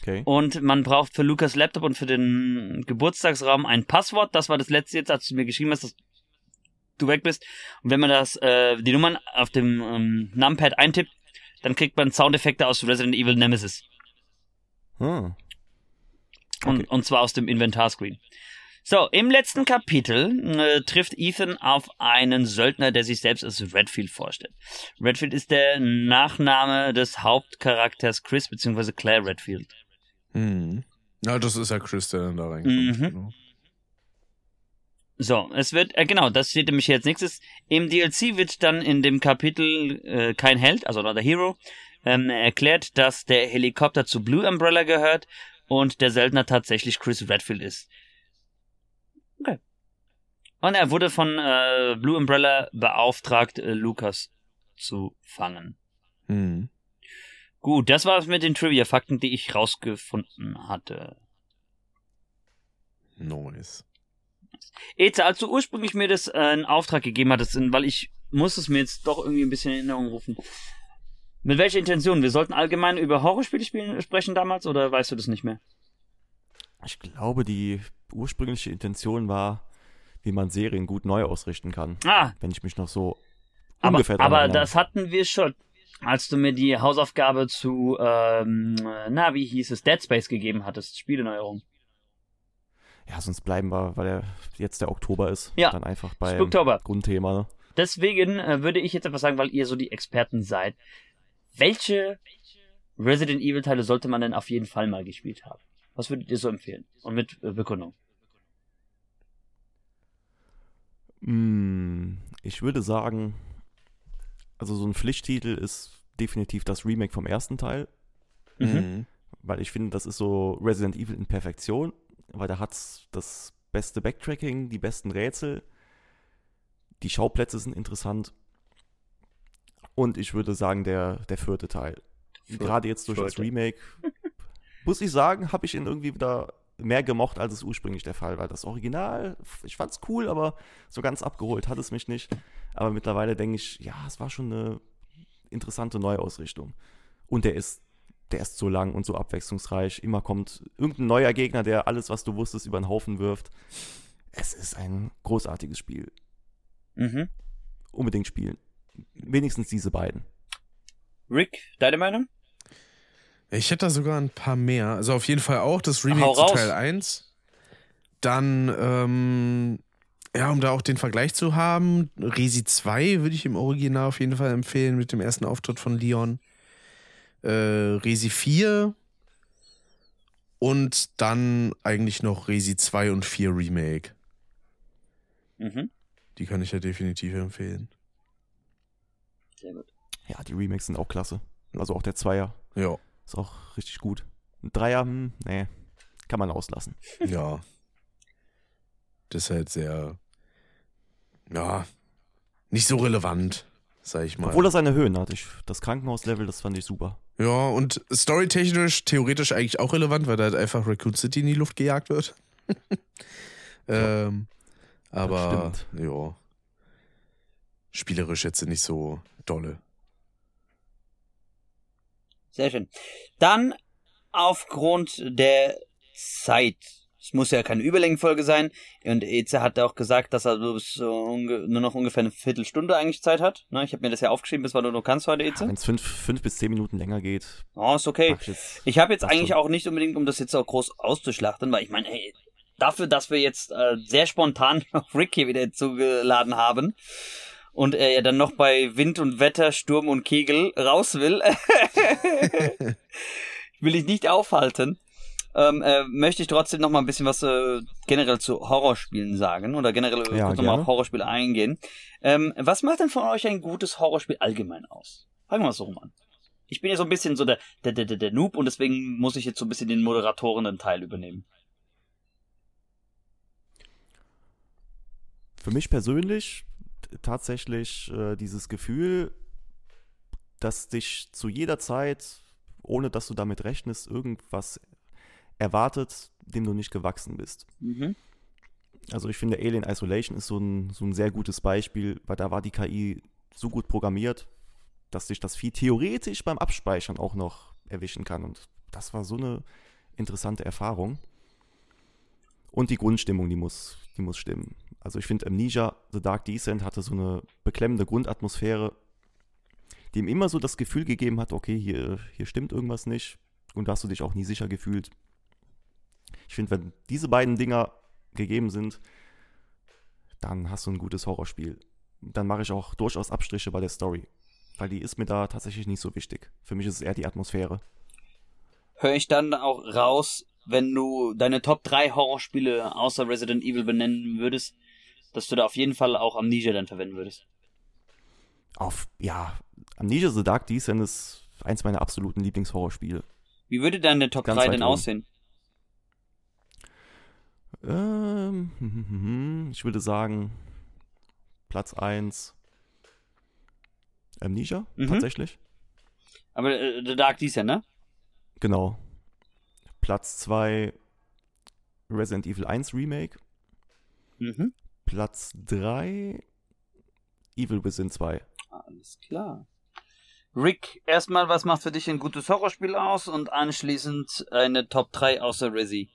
Speaker 2: Okay.
Speaker 1: Und man braucht für Lukas Laptop und für den Geburtstagsraum ein Passwort. Das war das letzte jetzt, als du mir geschrieben hast, dass du weg bist. Und wenn man das, äh, die Nummern auf dem ähm, Numpad eintippt, dann kriegt man Soundeffekte aus Resident Evil Nemesis.
Speaker 2: Hm.
Speaker 1: Und,
Speaker 2: Okay.
Speaker 1: und zwar aus dem Inventarscreen. So, im letzten Kapitel äh, trifft Ethan auf einen Söldner, der sich selbst als Redfield vorstellt. Redfield ist der Nachname des Hauptcharakters Chris bzw. Claire Redfield.
Speaker 3: Mhm. Ja, das ist ja Chris, der dann da reinkommt.
Speaker 1: Mhm. So, es wird, äh, genau, das steht nämlich als nächstes. Im DLC wird dann in dem Kapitel äh, kein Held, also oder Hero, ähm, erklärt, dass der Helikopter zu Blue Umbrella gehört und der Söldner tatsächlich Chris Redfield ist. Okay. Und er wurde von äh, Blue Umbrella beauftragt, äh, Lukas zu fangen.
Speaker 3: Mhm.
Speaker 1: Gut, das war's mit den Trivia-Fakten, die ich rausgefunden hatte.
Speaker 3: Nice.
Speaker 1: Eze, als du ursprünglich mir das äh, in Auftrag gegeben hattest, weil ich muss es mir jetzt doch irgendwie ein bisschen in Erinnerung rufen. Mit welcher Intention? Wir sollten allgemein über Horrorspiele spielen, sprechen damals oder weißt du das nicht mehr?
Speaker 2: Ich glaube, die ursprüngliche Intention war, wie man Serien gut neu ausrichten kann.
Speaker 1: Ah,
Speaker 2: Wenn ich mich noch so
Speaker 1: aber,
Speaker 2: ungefähr
Speaker 1: aber
Speaker 2: erinnere.
Speaker 1: das hatten wir schon, als du mir die Hausaufgabe zu, ähm, na, wie hieß es, Dead Space gegeben hattest, Spieleneuerung.
Speaker 2: Ja, sonst bleiben wir, weil der, jetzt der Oktober ist,
Speaker 1: Ja.
Speaker 2: dann einfach beim
Speaker 1: Spooktober.
Speaker 2: Grundthema. Ne?
Speaker 1: Deswegen äh, würde ich jetzt etwas sagen, weil ihr so die Experten seid. Welche Resident Evil Teile sollte man denn auf jeden Fall mal gespielt haben? Was würdet ihr so empfehlen? Und mit äh, Begründung.
Speaker 2: Mm, ich würde sagen, also so ein Pflichttitel ist definitiv das Remake vom ersten Teil,
Speaker 3: Mhm.
Speaker 2: weil ich finde, das ist so Resident Evil in Perfektion, weil da hat's das beste Backtracking, die besten Rätsel, die Schauplätze sind interessant und ich würde sagen, der, der vierte Teil. Gerade jetzt durch das
Speaker 1: Vierte.
Speaker 2: Remake, (laughs) muss ich sagen, habe ich ihn irgendwie wieder mehr gemocht, als es ursprünglich der Fall war. Das Original, ich fand's cool, aber so ganz abgeholt hat es mich nicht. Aber mittlerweile denke ich, ja, es war schon eine interessante Neuausrichtung. Und der ist, der ist so lang und so abwechslungsreich. Immer kommt irgendein neuer Gegner, der alles, was du wusstest, über den Haufen wirft. Es ist ein großartiges Spiel.
Speaker 1: Mhm.
Speaker 2: Unbedingt spielen. Wenigstens diese beiden.
Speaker 1: Rick, deine Meinung?
Speaker 3: Ich hätte da sogar ein paar mehr. Also auf jeden Fall auch das Remake zu. Teil 1. Dann, ähm, ja, um da auch den Vergleich zu haben, Resi 2 würde ich im Original auf jeden Fall empfehlen mit dem ersten Auftritt von Leon. Äh, Resi 4 und dann eigentlich noch Resi 2 und 4 Remake.
Speaker 1: Mhm.
Speaker 3: Die kann ich ja definitiv empfehlen.
Speaker 1: Sehr gut.
Speaker 2: Ja, die Remakes sind auch klasse. Also auch der Zweier
Speaker 3: Ja.
Speaker 2: ist auch richtig gut. Ein Dreier, hm, nee, kann man auslassen. (laughs)
Speaker 3: Ja. Das ist halt sehr, ja, nicht so relevant, sag ich mal.
Speaker 2: Obwohl er seine Höhen hat. Ich, das Krankenhauslevel, das fand ich super.
Speaker 3: Ja, und storytechnisch theoretisch eigentlich auch relevant, weil da halt einfach Raccoon City in die Luft gejagt wird. (laughs) ähm, aber
Speaker 2: stimmt.
Speaker 3: ja. Spielerisch jetzt nicht so dolle.
Speaker 1: Sehr schön. Dann aufgrund der Zeit. Es muss ja keine Überlängenfolge sein. Und Eze hat auch gesagt, dass er unge nur noch ungefähr eine Viertelstunde eigentlich Zeit hat. Ne, ich habe mir das ja aufgeschrieben, bis wann du noch kannst heute, Eze.
Speaker 2: Wenn es fünf, fünf bis zehn Minuten länger geht,
Speaker 1: Oh, ist okay.
Speaker 2: ich jetzt.
Speaker 1: Ich habe jetzt eigentlich auch nicht unbedingt, um das jetzt auch groß auszuschlachten, weil ich meine, hey, dafür, dass wir jetzt äh, sehr spontan (laughs) noch Rick hier wieder zugeladen haben und er ja dann noch bei Wind und Wetter, Sturm und Kegel raus will, (laughs) will ich nicht aufhalten. Ähm, äh, möchte ich trotzdem noch mal ein bisschen was äh, generell zu Horrorspielen sagen oder generell
Speaker 2: Ja,
Speaker 1: kurz noch mal
Speaker 2: gerne.
Speaker 1: auf Horrorspiele eingehen. Ähm, was macht denn von euch ein gutes Horrorspiel allgemein aus? Fangen wir es so rum an. Ich bin ja so ein bisschen so der, der, der, der, Noob und deswegen muss ich jetzt so ein bisschen den moderatorenden Teil übernehmen.
Speaker 2: Für mich persönlich tatsächlich äh, dieses Gefühl, dass dich zu jeder Zeit, ohne dass du damit rechnest, irgendwas erwartet, dem du nicht gewachsen bist.
Speaker 1: Mhm.
Speaker 2: Also ich finde Alien Isolation ist so ein, so ein sehr gutes Beispiel, weil da war die KI so gut programmiert, dass sich das Vieh theoretisch beim Abspeichern auch noch erwischen kann. Und das war so eine interessante Erfahrung. Und die Grundstimmung, die muss, die muss stimmen. Also ich finde Amnesia, The Dark Descent hatte so eine beklemmende Grundatmosphäre, die ihm immer so das Gefühl gegeben hat, okay, hier, hier stimmt irgendwas nicht. Und da hast du dich auch nie sicher gefühlt. Ich finde, wenn diese beiden Dinger gegeben sind, dann hast du ein gutes Horrorspiel. Dann mache ich auch durchaus Abstriche bei der Story. Weil die ist mir da tatsächlich nicht so wichtig. Für mich ist es eher die Atmosphäre.
Speaker 1: Höre ich dann auch raus, wenn du deine Top 3 Horrorspiele außer Resident Evil benennen würdest, dass du da auf jeden Fall auch Amnesia dann verwenden würdest.
Speaker 2: Auf, ja, Amnesia The Dark Descent ist eins meiner absoluten Lieblingshorrorspiele.
Speaker 1: Wie würde deine Top
Speaker 2: Ganz
Speaker 1: 3
Speaker 2: weit
Speaker 1: denn
Speaker 2: oben.
Speaker 1: aussehen?
Speaker 2: Ähm, (laughs) ich würde sagen, Platz 1 Amnesia,
Speaker 1: Mhm.
Speaker 2: tatsächlich.
Speaker 1: Aber äh, The Dark Descent, ne?
Speaker 2: Genau. Platz 2 Resident Evil 1 Remake.
Speaker 1: Mhm.
Speaker 2: Platz 3 Evil Within 2.
Speaker 1: Alles klar. Rick, erstmal, was macht für dich ein gutes Horrorspiel aus und anschließend eine Top 3 außer Resi?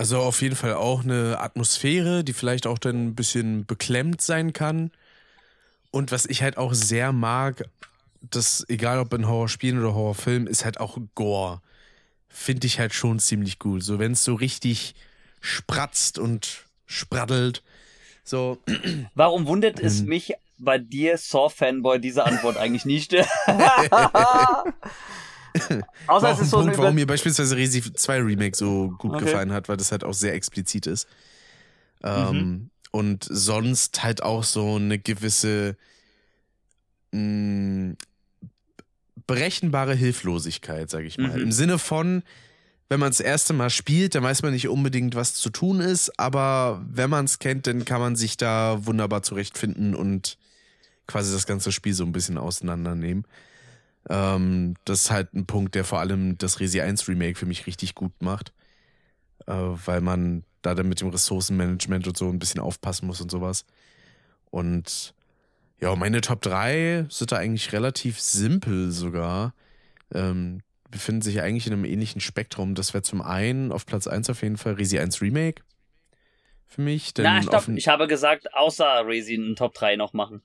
Speaker 3: Also auf jeden Fall auch eine Atmosphäre, die vielleicht auch dann ein bisschen beklemmt sein kann. Und was ich halt auch sehr mag, das, egal ob in Horrorspielen oder Horrorfilmen, ist halt auch Gore. Finde ich halt schon ziemlich cool. So, wenn es so richtig spratzt und spraddelt. So. (clears throat)
Speaker 1: Warum wundert es
Speaker 3: Ähm.
Speaker 1: mich bei dir, Saw-Fanboy, diese Antwort eigentlich nicht? (laughs) (laughs) (laughs) Außer
Speaker 3: War
Speaker 1: es ist
Speaker 3: ein
Speaker 1: so
Speaker 3: Punkt, warum mir beispielsweise Resi 2 Remake so gut
Speaker 1: Okay.
Speaker 3: gefallen hat, weil das halt auch sehr explizit ist. Ähm,
Speaker 1: Mhm.
Speaker 3: Und sonst halt auch so eine gewisse mh, berechenbare Hilflosigkeit, sag ich mal.
Speaker 1: Mhm.
Speaker 3: Im Sinne von, wenn man das erste Mal spielt, dann weiß man nicht unbedingt, was zu tun ist, aber wenn man es kennt, dann kann man sich da wunderbar zurechtfinden und quasi das ganze Spiel so ein bisschen auseinandernehmen. Ähm, das ist halt ein Punkt, der vor allem das Resi 1 Remake für mich richtig gut macht, äh, weil man da dann mit dem Ressourcenmanagement und so ein bisschen aufpassen muss und sowas. Und ja, meine Top 3 sind da eigentlich relativ simpel sogar. Ähm, befinden sich eigentlich in einem ähnlichen Spektrum. Das wäre zum einen auf Platz 1 auf jeden Fall Resi 1 Remake. Für mich. Denn
Speaker 1: Na, stopp, ich habe gesagt, außer Resi einen Top 3 noch machen.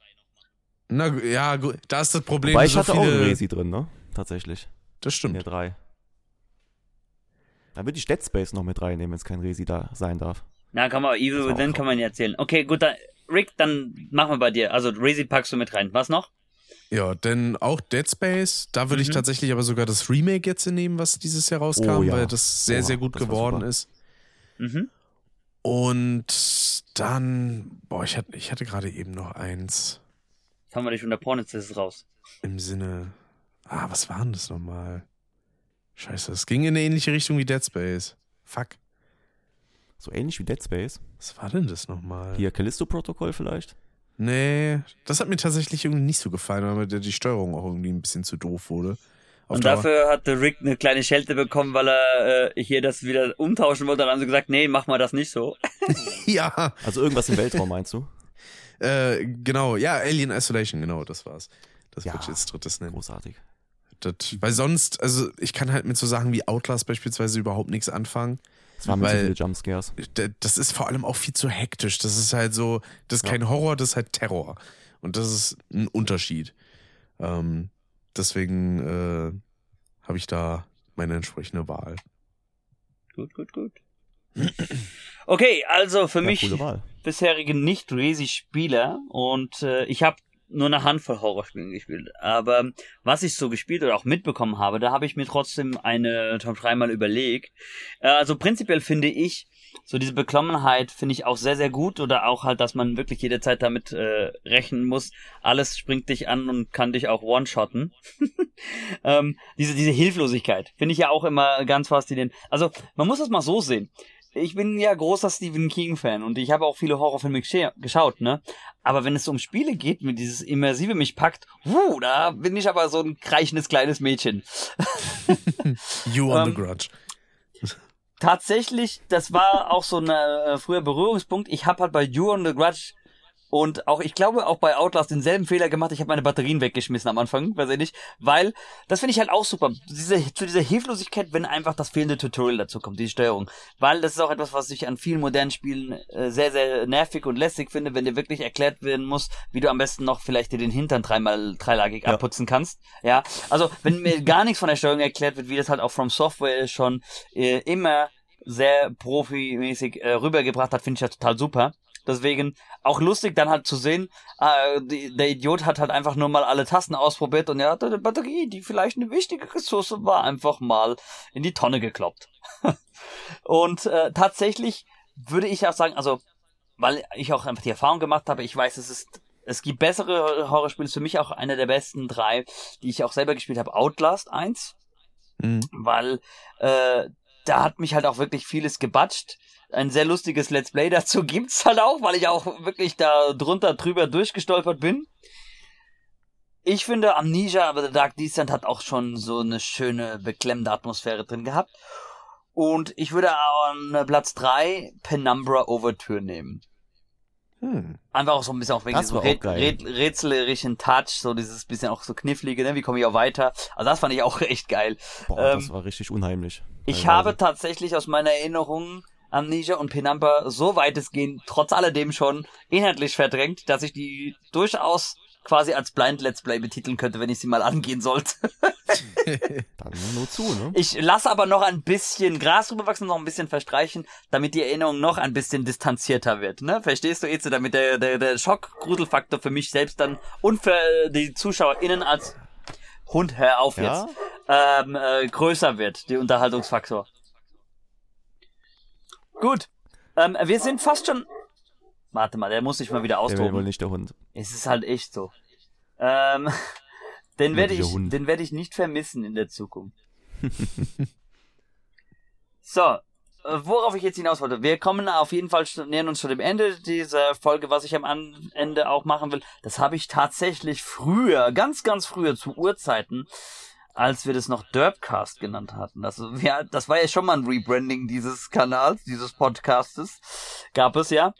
Speaker 3: Na ja, gut, da ist das Problem.
Speaker 2: Wobei ich
Speaker 3: so
Speaker 2: hatte auch
Speaker 3: viele,
Speaker 2: einen Resi drin, ne? Tatsächlich.
Speaker 3: Das
Speaker 2: In
Speaker 3: stimmt.
Speaker 2: der 3. Da würde ich Dead Space noch mit reinnehmen, wenn es kein Resi da sein darf.
Speaker 1: Na, kann man, Evil Within
Speaker 2: auch
Speaker 1: kann man nicht erzählen. Okay, gut, dann, Rick, dann machen wir bei dir. Also, Resi packst du mit rein. Was noch?
Speaker 3: Ja, denn auch Dead Space, da würde ich
Speaker 1: Mhm.
Speaker 3: tatsächlich aber sogar das Remake jetzt nehmen, was dieses Jahr rauskam,
Speaker 2: Oh ja.
Speaker 3: weil das sehr,
Speaker 2: Oha,
Speaker 3: sehr gut geworden ist.
Speaker 1: Mhm.
Speaker 3: Und dann, boah, ich hatte, ich hatte gerade eben noch eins
Speaker 1: Jetzt haben wir dich von der Pornozis raus.
Speaker 3: im Sinne. Ah, was war denn das nochmal? Scheiße, es ging in eine ähnliche Richtung wie Dead Space. Fuck.
Speaker 2: So ähnlich wie Dead Space.
Speaker 3: Was war denn das nochmal?
Speaker 2: Hier Callisto-Protokoll vielleicht.
Speaker 3: Nee, das hat mir tatsächlich irgendwie nicht so gefallen, weil mir die Steuerung auch irgendwie ein bisschen zu doof wurde. Auf
Speaker 1: Und dafür hatte Rick eine kleine Schelte bekommen, weil er äh, hier das wieder umtauschen wollte. Dann haben sie gesagt, nee, mach mal das nicht so. (laughs)
Speaker 3: Ja,
Speaker 2: Also irgendwas im Weltraum meinst du?
Speaker 3: Äh, genau. Ja, Alien Isolation, genau, das war's. Das
Speaker 2: Ja.
Speaker 3: würde ich jetzt drittes nennen.
Speaker 2: Großartig.
Speaker 3: Das, weil sonst, also ich kann halt mit so Sachen wie Outlast beispielsweise überhaupt nichts anfangen.
Speaker 2: Es waren
Speaker 3: Weil-
Speaker 2: viele Jumpscares.
Speaker 3: Das ist vor allem auch viel zu hektisch. Das ist halt so, das ist
Speaker 2: Ja.
Speaker 3: kein Horror, das ist halt Terror. Und das ist ein Unterschied. Ähm, deswegen äh, habe ich da meine entsprechende Wahl.
Speaker 1: Gut, gut, gut. (clears throat) Okay, also für
Speaker 2: Ja,
Speaker 1: mich
Speaker 2: coole Wahl.
Speaker 1: Bisherige nicht-Resi-Spieler und äh, ich habe nur eine Handvoll Horrorspiele gespielt. Aber was ich so gespielt oder auch mitbekommen habe, da habe ich mir trotzdem eine Top 3 mal überlegt. Äh, also prinzipiell finde ich, so diese Beklommenheit finde ich auch sehr, sehr gut oder auch halt, dass man wirklich jederzeit damit äh, rechnen muss. Alles springt dich an und kann dich auch one-shotten. (laughs) ähm, diese, diese Hilflosigkeit finde ich ja auch immer ganz faszinierend. Also man muss das mal so sehen. Ich bin ja großer Stephen King-Fan und ich habe auch viele Horrorfilme geschaut, ne? Aber wenn es um Spiele geht, mit dieses Immersive mich packt, wuh, da bin ich aber so ein kreichendes kleines Mädchen. (laughs)
Speaker 3: You on
Speaker 1: Ähm,
Speaker 3: the Grudge.
Speaker 1: Tatsächlich, das war auch so ein äh, früher Berührungspunkt. Ich habe halt bei You on the Grudge und auch, ich glaube, auch bei Outlast denselben Fehler gemacht. Ich habe meine Batterien weggeschmissen am Anfang, weiß ich nicht. Weil, das finde ich halt auch super. Diese, zu dieser Hilflosigkeit, wenn einfach das fehlende Tutorial dazu kommt, die Steuerung. Weil das ist auch etwas, was ich an vielen modernen Spielen äh, sehr, sehr nervig und lästig finde, wenn dir wirklich erklärt werden muss, wie du am besten noch vielleicht dir den Hintern dreimal dreilagig
Speaker 2: Ja.
Speaker 1: abputzen kannst. Ja, also wenn mir gar nichts von der Steuerung erklärt wird, wie das halt auch From Software schon äh, immer sehr profimäßig äh, rübergebracht hat, finde ich ja total super. Deswegen auch lustig dann halt zu sehen, äh, die, der Idiot hat halt einfach nur mal alle Tasten ausprobiert und er hatte eine Batterie, die vielleicht eine wichtige Ressource war, einfach mal in die Tonne gekloppt. (laughs) und äh, tatsächlich würde ich auch sagen, also weil ich auch einfach die Erfahrung gemacht habe, ich weiß, es ist es gibt bessere Horrorspiele, ist für mich auch einer der besten drei, die ich auch selber gespielt habe, Outlast 1
Speaker 3: Mhm.
Speaker 1: weil äh, da hat mich halt auch wirklich vieles gebatscht. Ein sehr lustiges Let's Play dazu (laughs) gibt's halt auch, weil ich auch wirklich da drunter drüber durchgestolpert bin. Ich finde, Amnesia, aber The Dark Descent hat auch schon so eine schöne, beklemmende Atmosphäre drin gehabt. Und ich würde an Platz drei Penumbra Overture nehmen. Hm. Einfach auch so ein bisschen auch wegen diesem Rät Rät rätselerischen Touch, so dieses bisschen auch so knifflige, ne? Wie komme ich auch weiter? Also das fand ich auch (laughs) echt geil.
Speaker 2: Boah, ähm, das war richtig unheimlich.
Speaker 1: Ich habe tatsächlich aus meiner Erinnerung Amnesia und Penumbra so weitestgehend trotz alledem schon inhaltlich verdrängt, dass ich die durchaus quasi als Blind Let's Play betiteln könnte, wenn ich sie mal angehen sollte. (laughs)
Speaker 2: Dann nur zu, ne?
Speaker 1: Ich lasse aber noch ein bisschen Gras drüber wachsen, noch ein bisschen verstreichen, damit die Erinnerung noch ein bisschen distanzierter wird, ne? Verstehst du, Eze, damit der, der, der Schock-Gruselfaktor für mich selbst dann und für die ZuschauerInnen als Hund, hör auf jetzt, ja? ähm, äh, größer wird, die Unterhaltungsfaktor. Gut. Ähm, wir sind fast schon Warte mal, der muss sich mal wieder austoben. Der will
Speaker 2: wohl nicht der Hund.
Speaker 1: Es ist halt echt so. Ähm, (laughs) den werde ich, Hund. den werde ich nicht vermissen in der Zukunft. (laughs) so, äh, worauf ich jetzt hinaus wollte. Wir kommen auf jeden Fall, nähern uns schon dem Ende dieser Folge, was ich am Ende auch machen will. Das habe ich tatsächlich früher, ganz, ganz früher zu Urzeiten, als wir das noch Derpcast genannt hatten. Das, ja, das war ja schon mal ein Rebranding dieses Kanals, dieses Podcastes. Gab es ja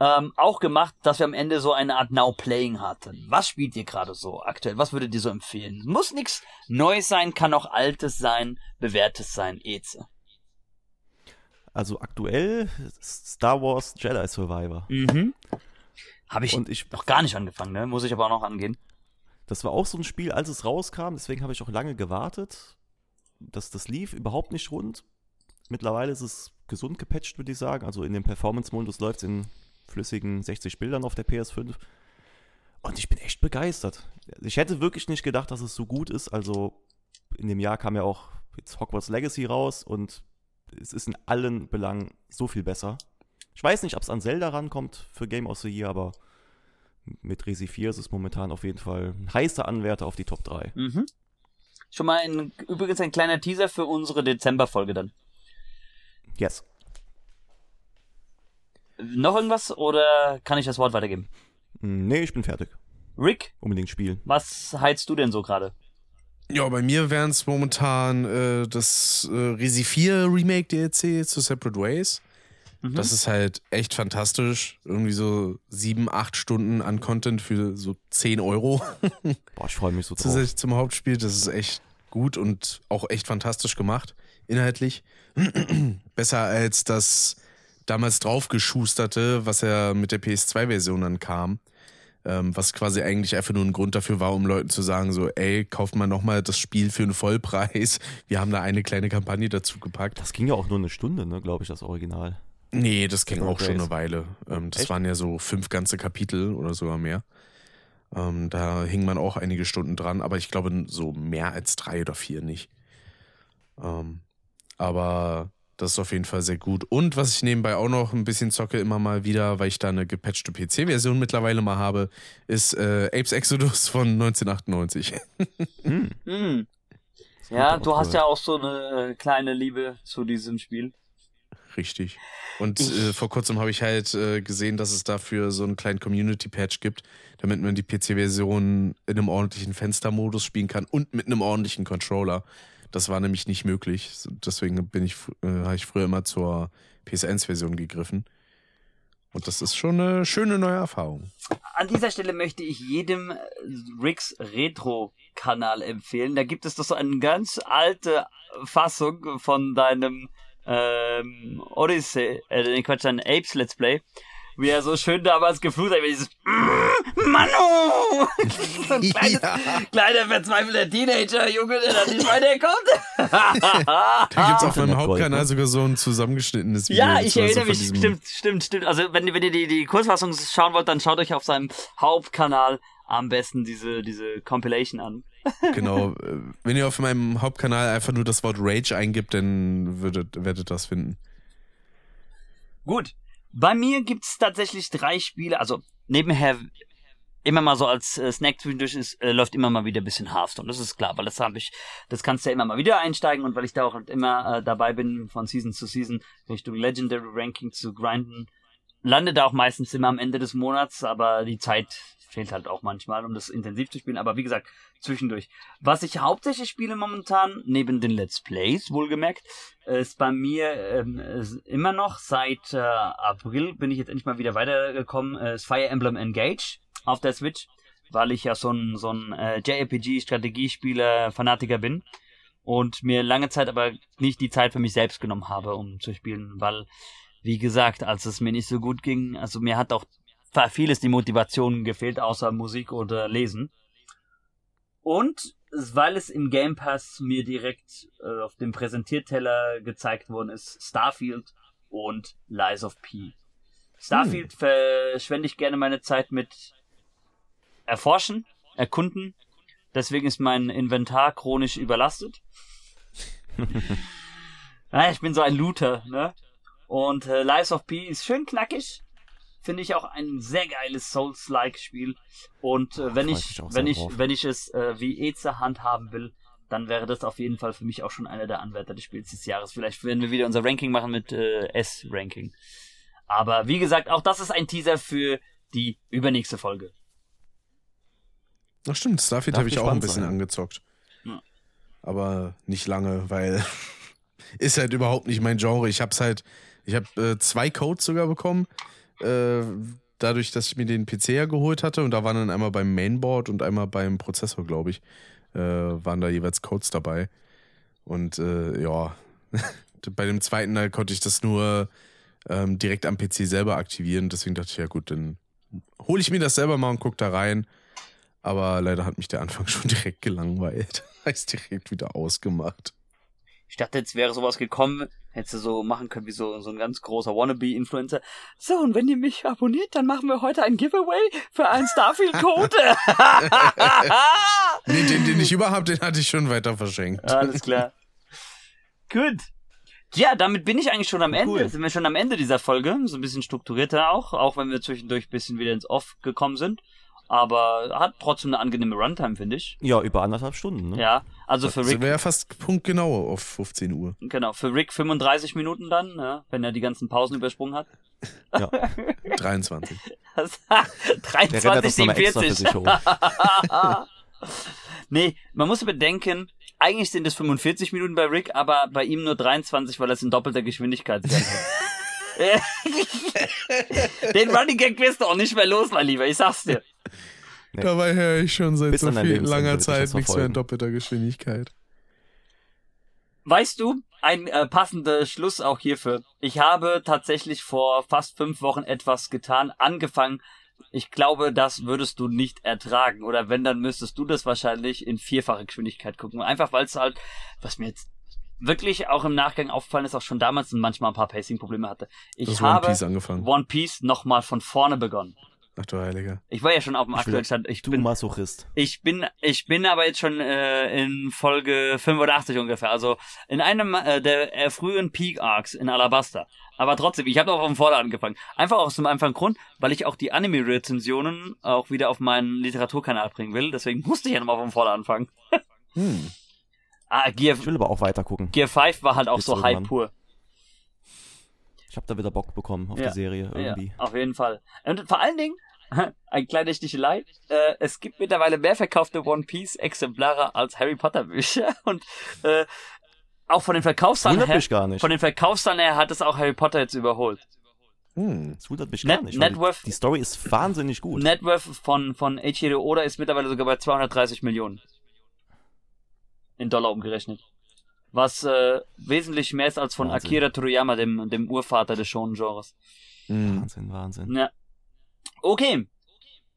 Speaker 1: ähm, auch gemacht, dass wir am Ende so eine Art Now Playing hatten. Was spielt ihr gerade so aktuell? Was würdet ihr so empfehlen? Muss nichts Neues sein, kann auch Altes sein, Bewährtes sein, Eze.
Speaker 2: Also aktuell Star Wars Jedi Survivor.
Speaker 1: Mhm. Habe ich, ich noch gar nicht angefangen, ne? Muss ich aber auch noch angehen.
Speaker 2: Das war auch so ein Spiel, als es rauskam, deswegen habe ich auch lange gewartet. Das, das lief überhaupt nicht rund. Mittlerweile ist es gesund gepatcht, würde ich sagen. Also in dem Performance-Modus läuft es in flüssigen 60 Bildern auf der PS5. Und ich bin echt begeistert. Ich hätte wirklich nicht gedacht, dass es so gut ist. Also in dem Jahr kam ja auch jetzt Hogwarts Legacy raus und es ist in allen Belangen so viel besser. Ich weiß nicht, ob es an Zelda rankommt für Game of the Year, aber mit Resi 4 ist es momentan auf jeden Fall ein heißer Anwärter auf die Top 3.
Speaker 1: Mhm. Schon mal ein, übrigens ein kleiner Teaser für unsere Dezember-Folge dann.
Speaker 2: Yes.
Speaker 1: Noch irgendwas oder kann ich das Wort weitergeben?
Speaker 2: Hm, nee, ich bin fertig.
Speaker 1: Rick?
Speaker 2: Unbedingt spielen.
Speaker 1: Was heizt du denn so gerade?
Speaker 3: Ja, bei mir wären es momentan äh, das äh, Resi 4 Remake DLC zu Separate Ways. Mhm. Das ist halt echt fantastisch. Irgendwie so sieben, acht Stunden an Content für so 10 Euro. (laughs)
Speaker 2: Boah, ich freue mich so drauf.
Speaker 3: Zusätzlich zum Hauptspiel. Das ist echt gut und auch echt fantastisch gemacht, inhaltlich. (clears throat) Besser als das damals draufgeschusterte, was ja mit der PS2-Version dann kam. Ähm, was quasi eigentlich einfach nur ein Grund dafür war, um Leuten zu sagen, so, ey, kauft mal nochmal das Spiel für einen Vollpreis. Wir haben da eine kleine Kampagne dazu gepackt.
Speaker 2: Das ging ja auch nur eine Stunde, ne, glaube ich, das Original.
Speaker 3: Nee, das ging auch schon eine Weile. Ähm, das Echt? waren ja so fünf ganze Kapitel oder sogar mehr. Ähm, da hing man auch einige Stunden dran, aber ich glaube so mehr als drei oder vier nicht. Ähm, aber das ist auf jeden Fall sehr gut. Und was ich nebenbei auch noch ein bisschen zocke, immer mal wieder, weil ich da eine gepatchte PC-Version mittlerweile mal habe, ist äh, Apes Exodus (laughs) von 1998. hm.
Speaker 1: Hm. Ja, du hast ja auch so eine kleine Liebe zu diesem Spiel.
Speaker 3: Richtig. Und äh, vor kurzem habe ich halt äh, gesehen, dass es dafür so einen kleinen Community-Patch gibt, damit man die PC-Version in einem ordentlichen Fenstermodus spielen kann und mit einem ordentlichen Controller. Das war nämlich nicht möglich. Deswegen bin ich, äh, habe ich früher immer zur PS1-Version gegriffen. Und das ist schon eine schöne neue Erfahrung.
Speaker 1: An dieser Stelle möchte ich jedem äh, Ricks Retro-Kanal empfehlen. Da gibt es doch so eine ganz alte Fassung von deinem ähm, Odyssey, äh, Quatsch, dein Apes Let's Play wie er so schön damals geflucht hat, wie dieses mm, Manu! (laughs) so ein kleines, ja. kleiner verzweifelter Teenager, Junge, der da nicht weiterkommt. (laughs)
Speaker 3: da gibt's auf meinem Hauptkanal sogar so ein zusammengeschnittenes Video.
Speaker 1: Ja, ich erinnere mich, stimmt, stimmt, stimmt. Also wenn, wenn ihr die, die Kurzfassung schauen wollt, dann schaut euch auf seinem Hauptkanal am besten diese, diese Compilation an. (laughs)
Speaker 3: genau. Wenn ihr auf meinem Hauptkanal einfach nur das Wort Rage eingibt, dann würdet, werdet das finden.
Speaker 1: Gut, bei mir gibt's tatsächlich drei Spiele, also nebenher immer mal so als äh, Snack zwischendurch ist, äh, läuft immer mal wieder ein bisschen Hearthstone. Das ist klar, weil das habe ich, das kannst du ja immer mal wieder einsteigen und weil ich da auch halt immer äh, dabei bin, von Season zu Season Richtung Legendary Ranking zu grinden, lande da auch meistens immer am Ende des Monats, aber die Zeit fehlt halt auch manchmal, um das intensiv zu spielen. Aber wie gesagt, zwischendurch. Was ich hauptsächlich spiele momentan, neben den Let's Plays, wohlgemerkt, ist bei mir ähm, immer noch seit äh, April bin ich jetzt endlich mal wieder weitergekommen, äh, ist Fire Emblem Engage auf der Switch, weil ich ja so ein, so ein äh, JRPG-Strategiespieler-Fanatiker bin und mir lange Zeit aber nicht die Zeit für mich selbst genommen habe, um zu spielen, weil, wie gesagt, als es mir nicht so gut ging, also mir hat auch vieles die Motivation gefehlt, außer Musik oder Lesen. Und weil es im Game Pass mir direkt äh, auf dem Präsentierteller gezeigt worden ist, Starfield und Lies of P. Starfield hm. verschwende ich gerne meine Zeit mit erforschen, erkunden. Deswegen ist mein Inventar chronisch überlastet. (laughs) naja, ich bin so ein Looter, ne? Und äh, Lies of P ist schön knackig. Finde ich auch ein sehr geiles Souls-like Spiel. Und äh, wenn ich, wenn ich, drauf. wenn ich es äh, wie Eze handhaben will, dann wäre das auf jeden Fall für mich auch schon einer der Anwärter des Spiels des Jahres. Vielleicht werden wir wieder unser Ranking machen mit äh, S-Ranking. Aber wie gesagt, auch das ist ein Teaser für die übernächste Folge.
Speaker 3: Ach stimmt, Starfield habe ich auch ein bisschen sein. angezockt. Ja. Aber nicht lange, weil (laughs) ist halt überhaupt nicht mein Genre. Ich hab's halt, ich habe äh, zwei Codes sogar bekommen. Äh, dadurch, dass ich mir den PC ja geholt hatte und da waren dann einmal beim Mainboard und einmal beim Prozessor, glaube ich, äh, waren da jeweils Codes dabei. Und äh, ja, (laughs) bei dem zweiten Teil konnte ich das nur ähm, direkt am PC selber aktivieren. Deswegen dachte ich, ja gut, dann hole ich mir das selber mal und gucke da rein. Aber leider hat mich der Anfang (laughs) schon direkt gelangweilt. (laughs) Heißt direkt wieder ausgemacht.
Speaker 1: Ich dachte, jetzt wäre sowas gekommen, hättest du so machen können wie so, so ein ganz großer Wannabe-Influencer. So, und wenn ihr mich abonniert, dann machen wir heute ein Giveaway für einen Starfield-Code. (laughs) (laughs)
Speaker 3: nee, den, den ich überhaupt, den hatte ich schon weiter verschenkt.
Speaker 1: Alles klar. Gut. Ja, damit bin ich eigentlich schon am Ende. Cool. Sind wir schon am Ende dieser Folge. So ein bisschen strukturierter auch, auch wenn wir zwischendurch ein bisschen wieder ins Off gekommen sind aber hat trotzdem eine angenehme Runtime, finde ich.
Speaker 2: Ja, über anderthalb Stunden, ne?
Speaker 1: Ja, also für
Speaker 3: Rick. Das wäre ja fast punktgenau auf 15 Uhr.
Speaker 1: Genau, für Rick 35 Minuten dann, ja, wenn er die ganzen Pausen übersprungen hat.
Speaker 3: Ja. 23.
Speaker 1: 23, 47. nee, man muss bedenken, eigentlich sind es 45 Minuten bei Rick, aber bei ihm nur 23, weil er es in doppelter Geschwindigkeit hat. (laughs) (laughs) Den Running Gag wirst du auch nicht mehr los, mein Lieber, ich sag's dir.
Speaker 3: Nee. Dabei höre ich schon seit Bis so viel langer Zeit nichts mehr in doppelter Geschwindigkeit.
Speaker 1: Weißt du, ein äh, passender Schluss auch hierfür. Ich habe tatsächlich vor fast fünf Wochen etwas getan, angefangen. Ich glaube, das würdest du nicht ertragen. Oder wenn, dann müsstest du das wahrscheinlich in vierfache Geschwindigkeit gucken. Einfach weil es halt, was mir jetzt wirklich auch im Nachgang aufgefallen ist, auch schon damals manchmal ein paar Pacing-Probleme hatte. Ich habe One Piece, angefangen. One Piece nochmal von vorne begonnen.
Speaker 3: Ach du Heiliger.
Speaker 1: Ich war ja schon auf dem aktuellen Stand. Ich du bin
Speaker 2: Masochist.
Speaker 1: Ich bin, ich bin aber jetzt schon äh, in Folge 85 ungefähr. Also in einem äh, der äh, frühen Peak Arcs in Alabasta. Aber trotzdem, ich habe auch vom Vorder angefangen. Einfach aus dem einfachen Grund, weil ich auch die Anime-Rezensionen auch wieder auf meinen Literaturkanal bringen will. Deswegen musste ich ja nochmal vom Vorder anfangen. hm.
Speaker 2: Ah, Gear, ich will aber auch weiter gucken.
Speaker 1: Gear 5 war halt auch Bis so Hype pur.
Speaker 2: Ich habe da wieder Bock bekommen auf ja. die Serie irgendwie.
Speaker 1: Ja, auf jeden Fall. Und vor allen Dingen, (laughs) ein kleiner Stichelei, äh, es gibt mittlerweile mehr verkaufte One Piece Exemplare als Harry Potter Bücher (laughs) und äh, auch von den Verkaufszahlen her, von den Verkaufszahlen her hat es auch Harry Potter jetzt überholt.
Speaker 2: Hm, das wundert mich Net, gar nicht. Networth, die, die Story ist wahnsinnig gut.
Speaker 1: Networth von, von Eiichiro Oda ist mittlerweile sogar bei 230 Millionen. In Dollar umgerechnet was äh, wesentlich mehr ist als von Wahnsinn. Akira Toriyama, dem, dem Urvater des Shonen-Genres.
Speaker 2: Mhm. Wahnsinn, Wahnsinn.
Speaker 1: Ja. Okay.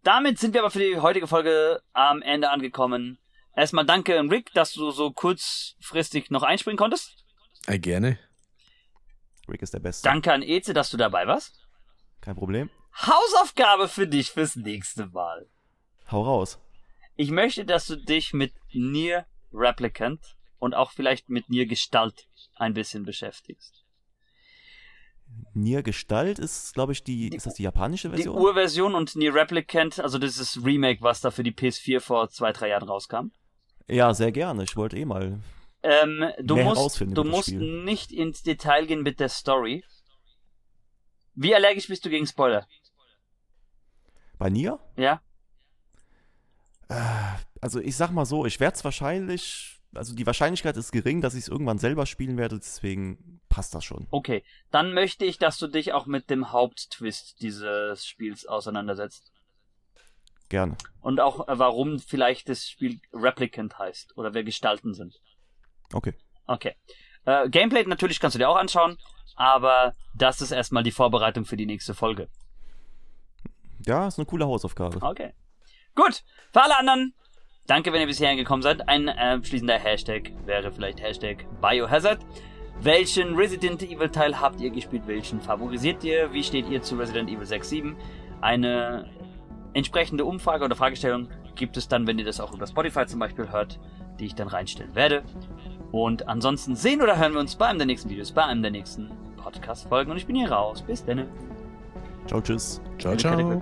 Speaker 1: Damit sind wir aber für die heutige Folge am Ende angekommen. Erstmal danke an Rick, dass du so kurzfristig noch einspringen konntest.
Speaker 3: Äh, gerne.
Speaker 2: Rick ist der Beste.
Speaker 1: Danke an Eze, dass du dabei warst.
Speaker 2: Kein Problem.
Speaker 1: Hausaufgabe für dich fürs nächste Mal.
Speaker 2: Hau raus.
Speaker 1: Ich möchte, dass du dich mit Nier Replicant und auch vielleicht mit Nier Gestalt ein bisschen beschäftigst.
Speaker 2: Nier Gestalt ist, glaube ich, die, die, ist das die japanische Version?
Speaker 1: Die Urversion und Nier Replicant, also das ist Remake, was da für die PS4 vor zwei, drei Jahren rauskam.
Speaker 2: Ja, sehr gerne. Ich wollte eh mal.
Speaker 1: Ähm, du musst, du musst nicht ins Detail gehen mit der Story. Wie allergisch bist du gegen Spoiler?
Speaker 2: Bei Nier?
Speaker 1: Ja.
Speaker 2: Äh, also ich sag mal so, ich werde es wahrscheinlich, also die Wahrscheinlichkeit ist gering, dass ich es irgendwann selber spielen werde, deswegen passt das schon.
Speaker 1: Okay, dann möchte ich, dass du dich auch mit dem Haupttwist dieses Spiels auseinandersetzt.
Speaker 2: Gerne.
Speaker 1: Und auch, äh, warum vielleicht das Spiel Replicant heißt oder wer Gestalten sind.
Speaker 2: Okay.
Speaker 1: Okay. Äh, Gameplay natürlich kannst du dir auch anschauen, aber das ist erstmal die Vorbereitung für die nächste Folge.
Speaker 2: Ja, ist eine coole Hausaufgabe.
Speaker 1: Okay. Gut. Für alle anderen, danke, wenn ihr bisher gekommen seid. Ein äh, abschließender Hashtag wäre vielleicht Hashtag Biohazard. Welchen Resident Evil Teil habt ihr gespielt? Welchen favorisiert ihr? Wie steht ihr zu Resident Evil 6, 7? Eine entsprechende Umfrage oder Fragestellung gibt es dann, wenn ihr das auch über Spotify zum Beispiel hört, die ich dann reinstellen werde. Und ansonsten sehen oder hören wir uns bei einem der nächsten Videos, bei einem der nächsten Podcast-Folgen. Und ich bin hier raus. Bis dann.
Speaker 2: Ciao, tschüss.
Speaker 3: Ciao, ciao.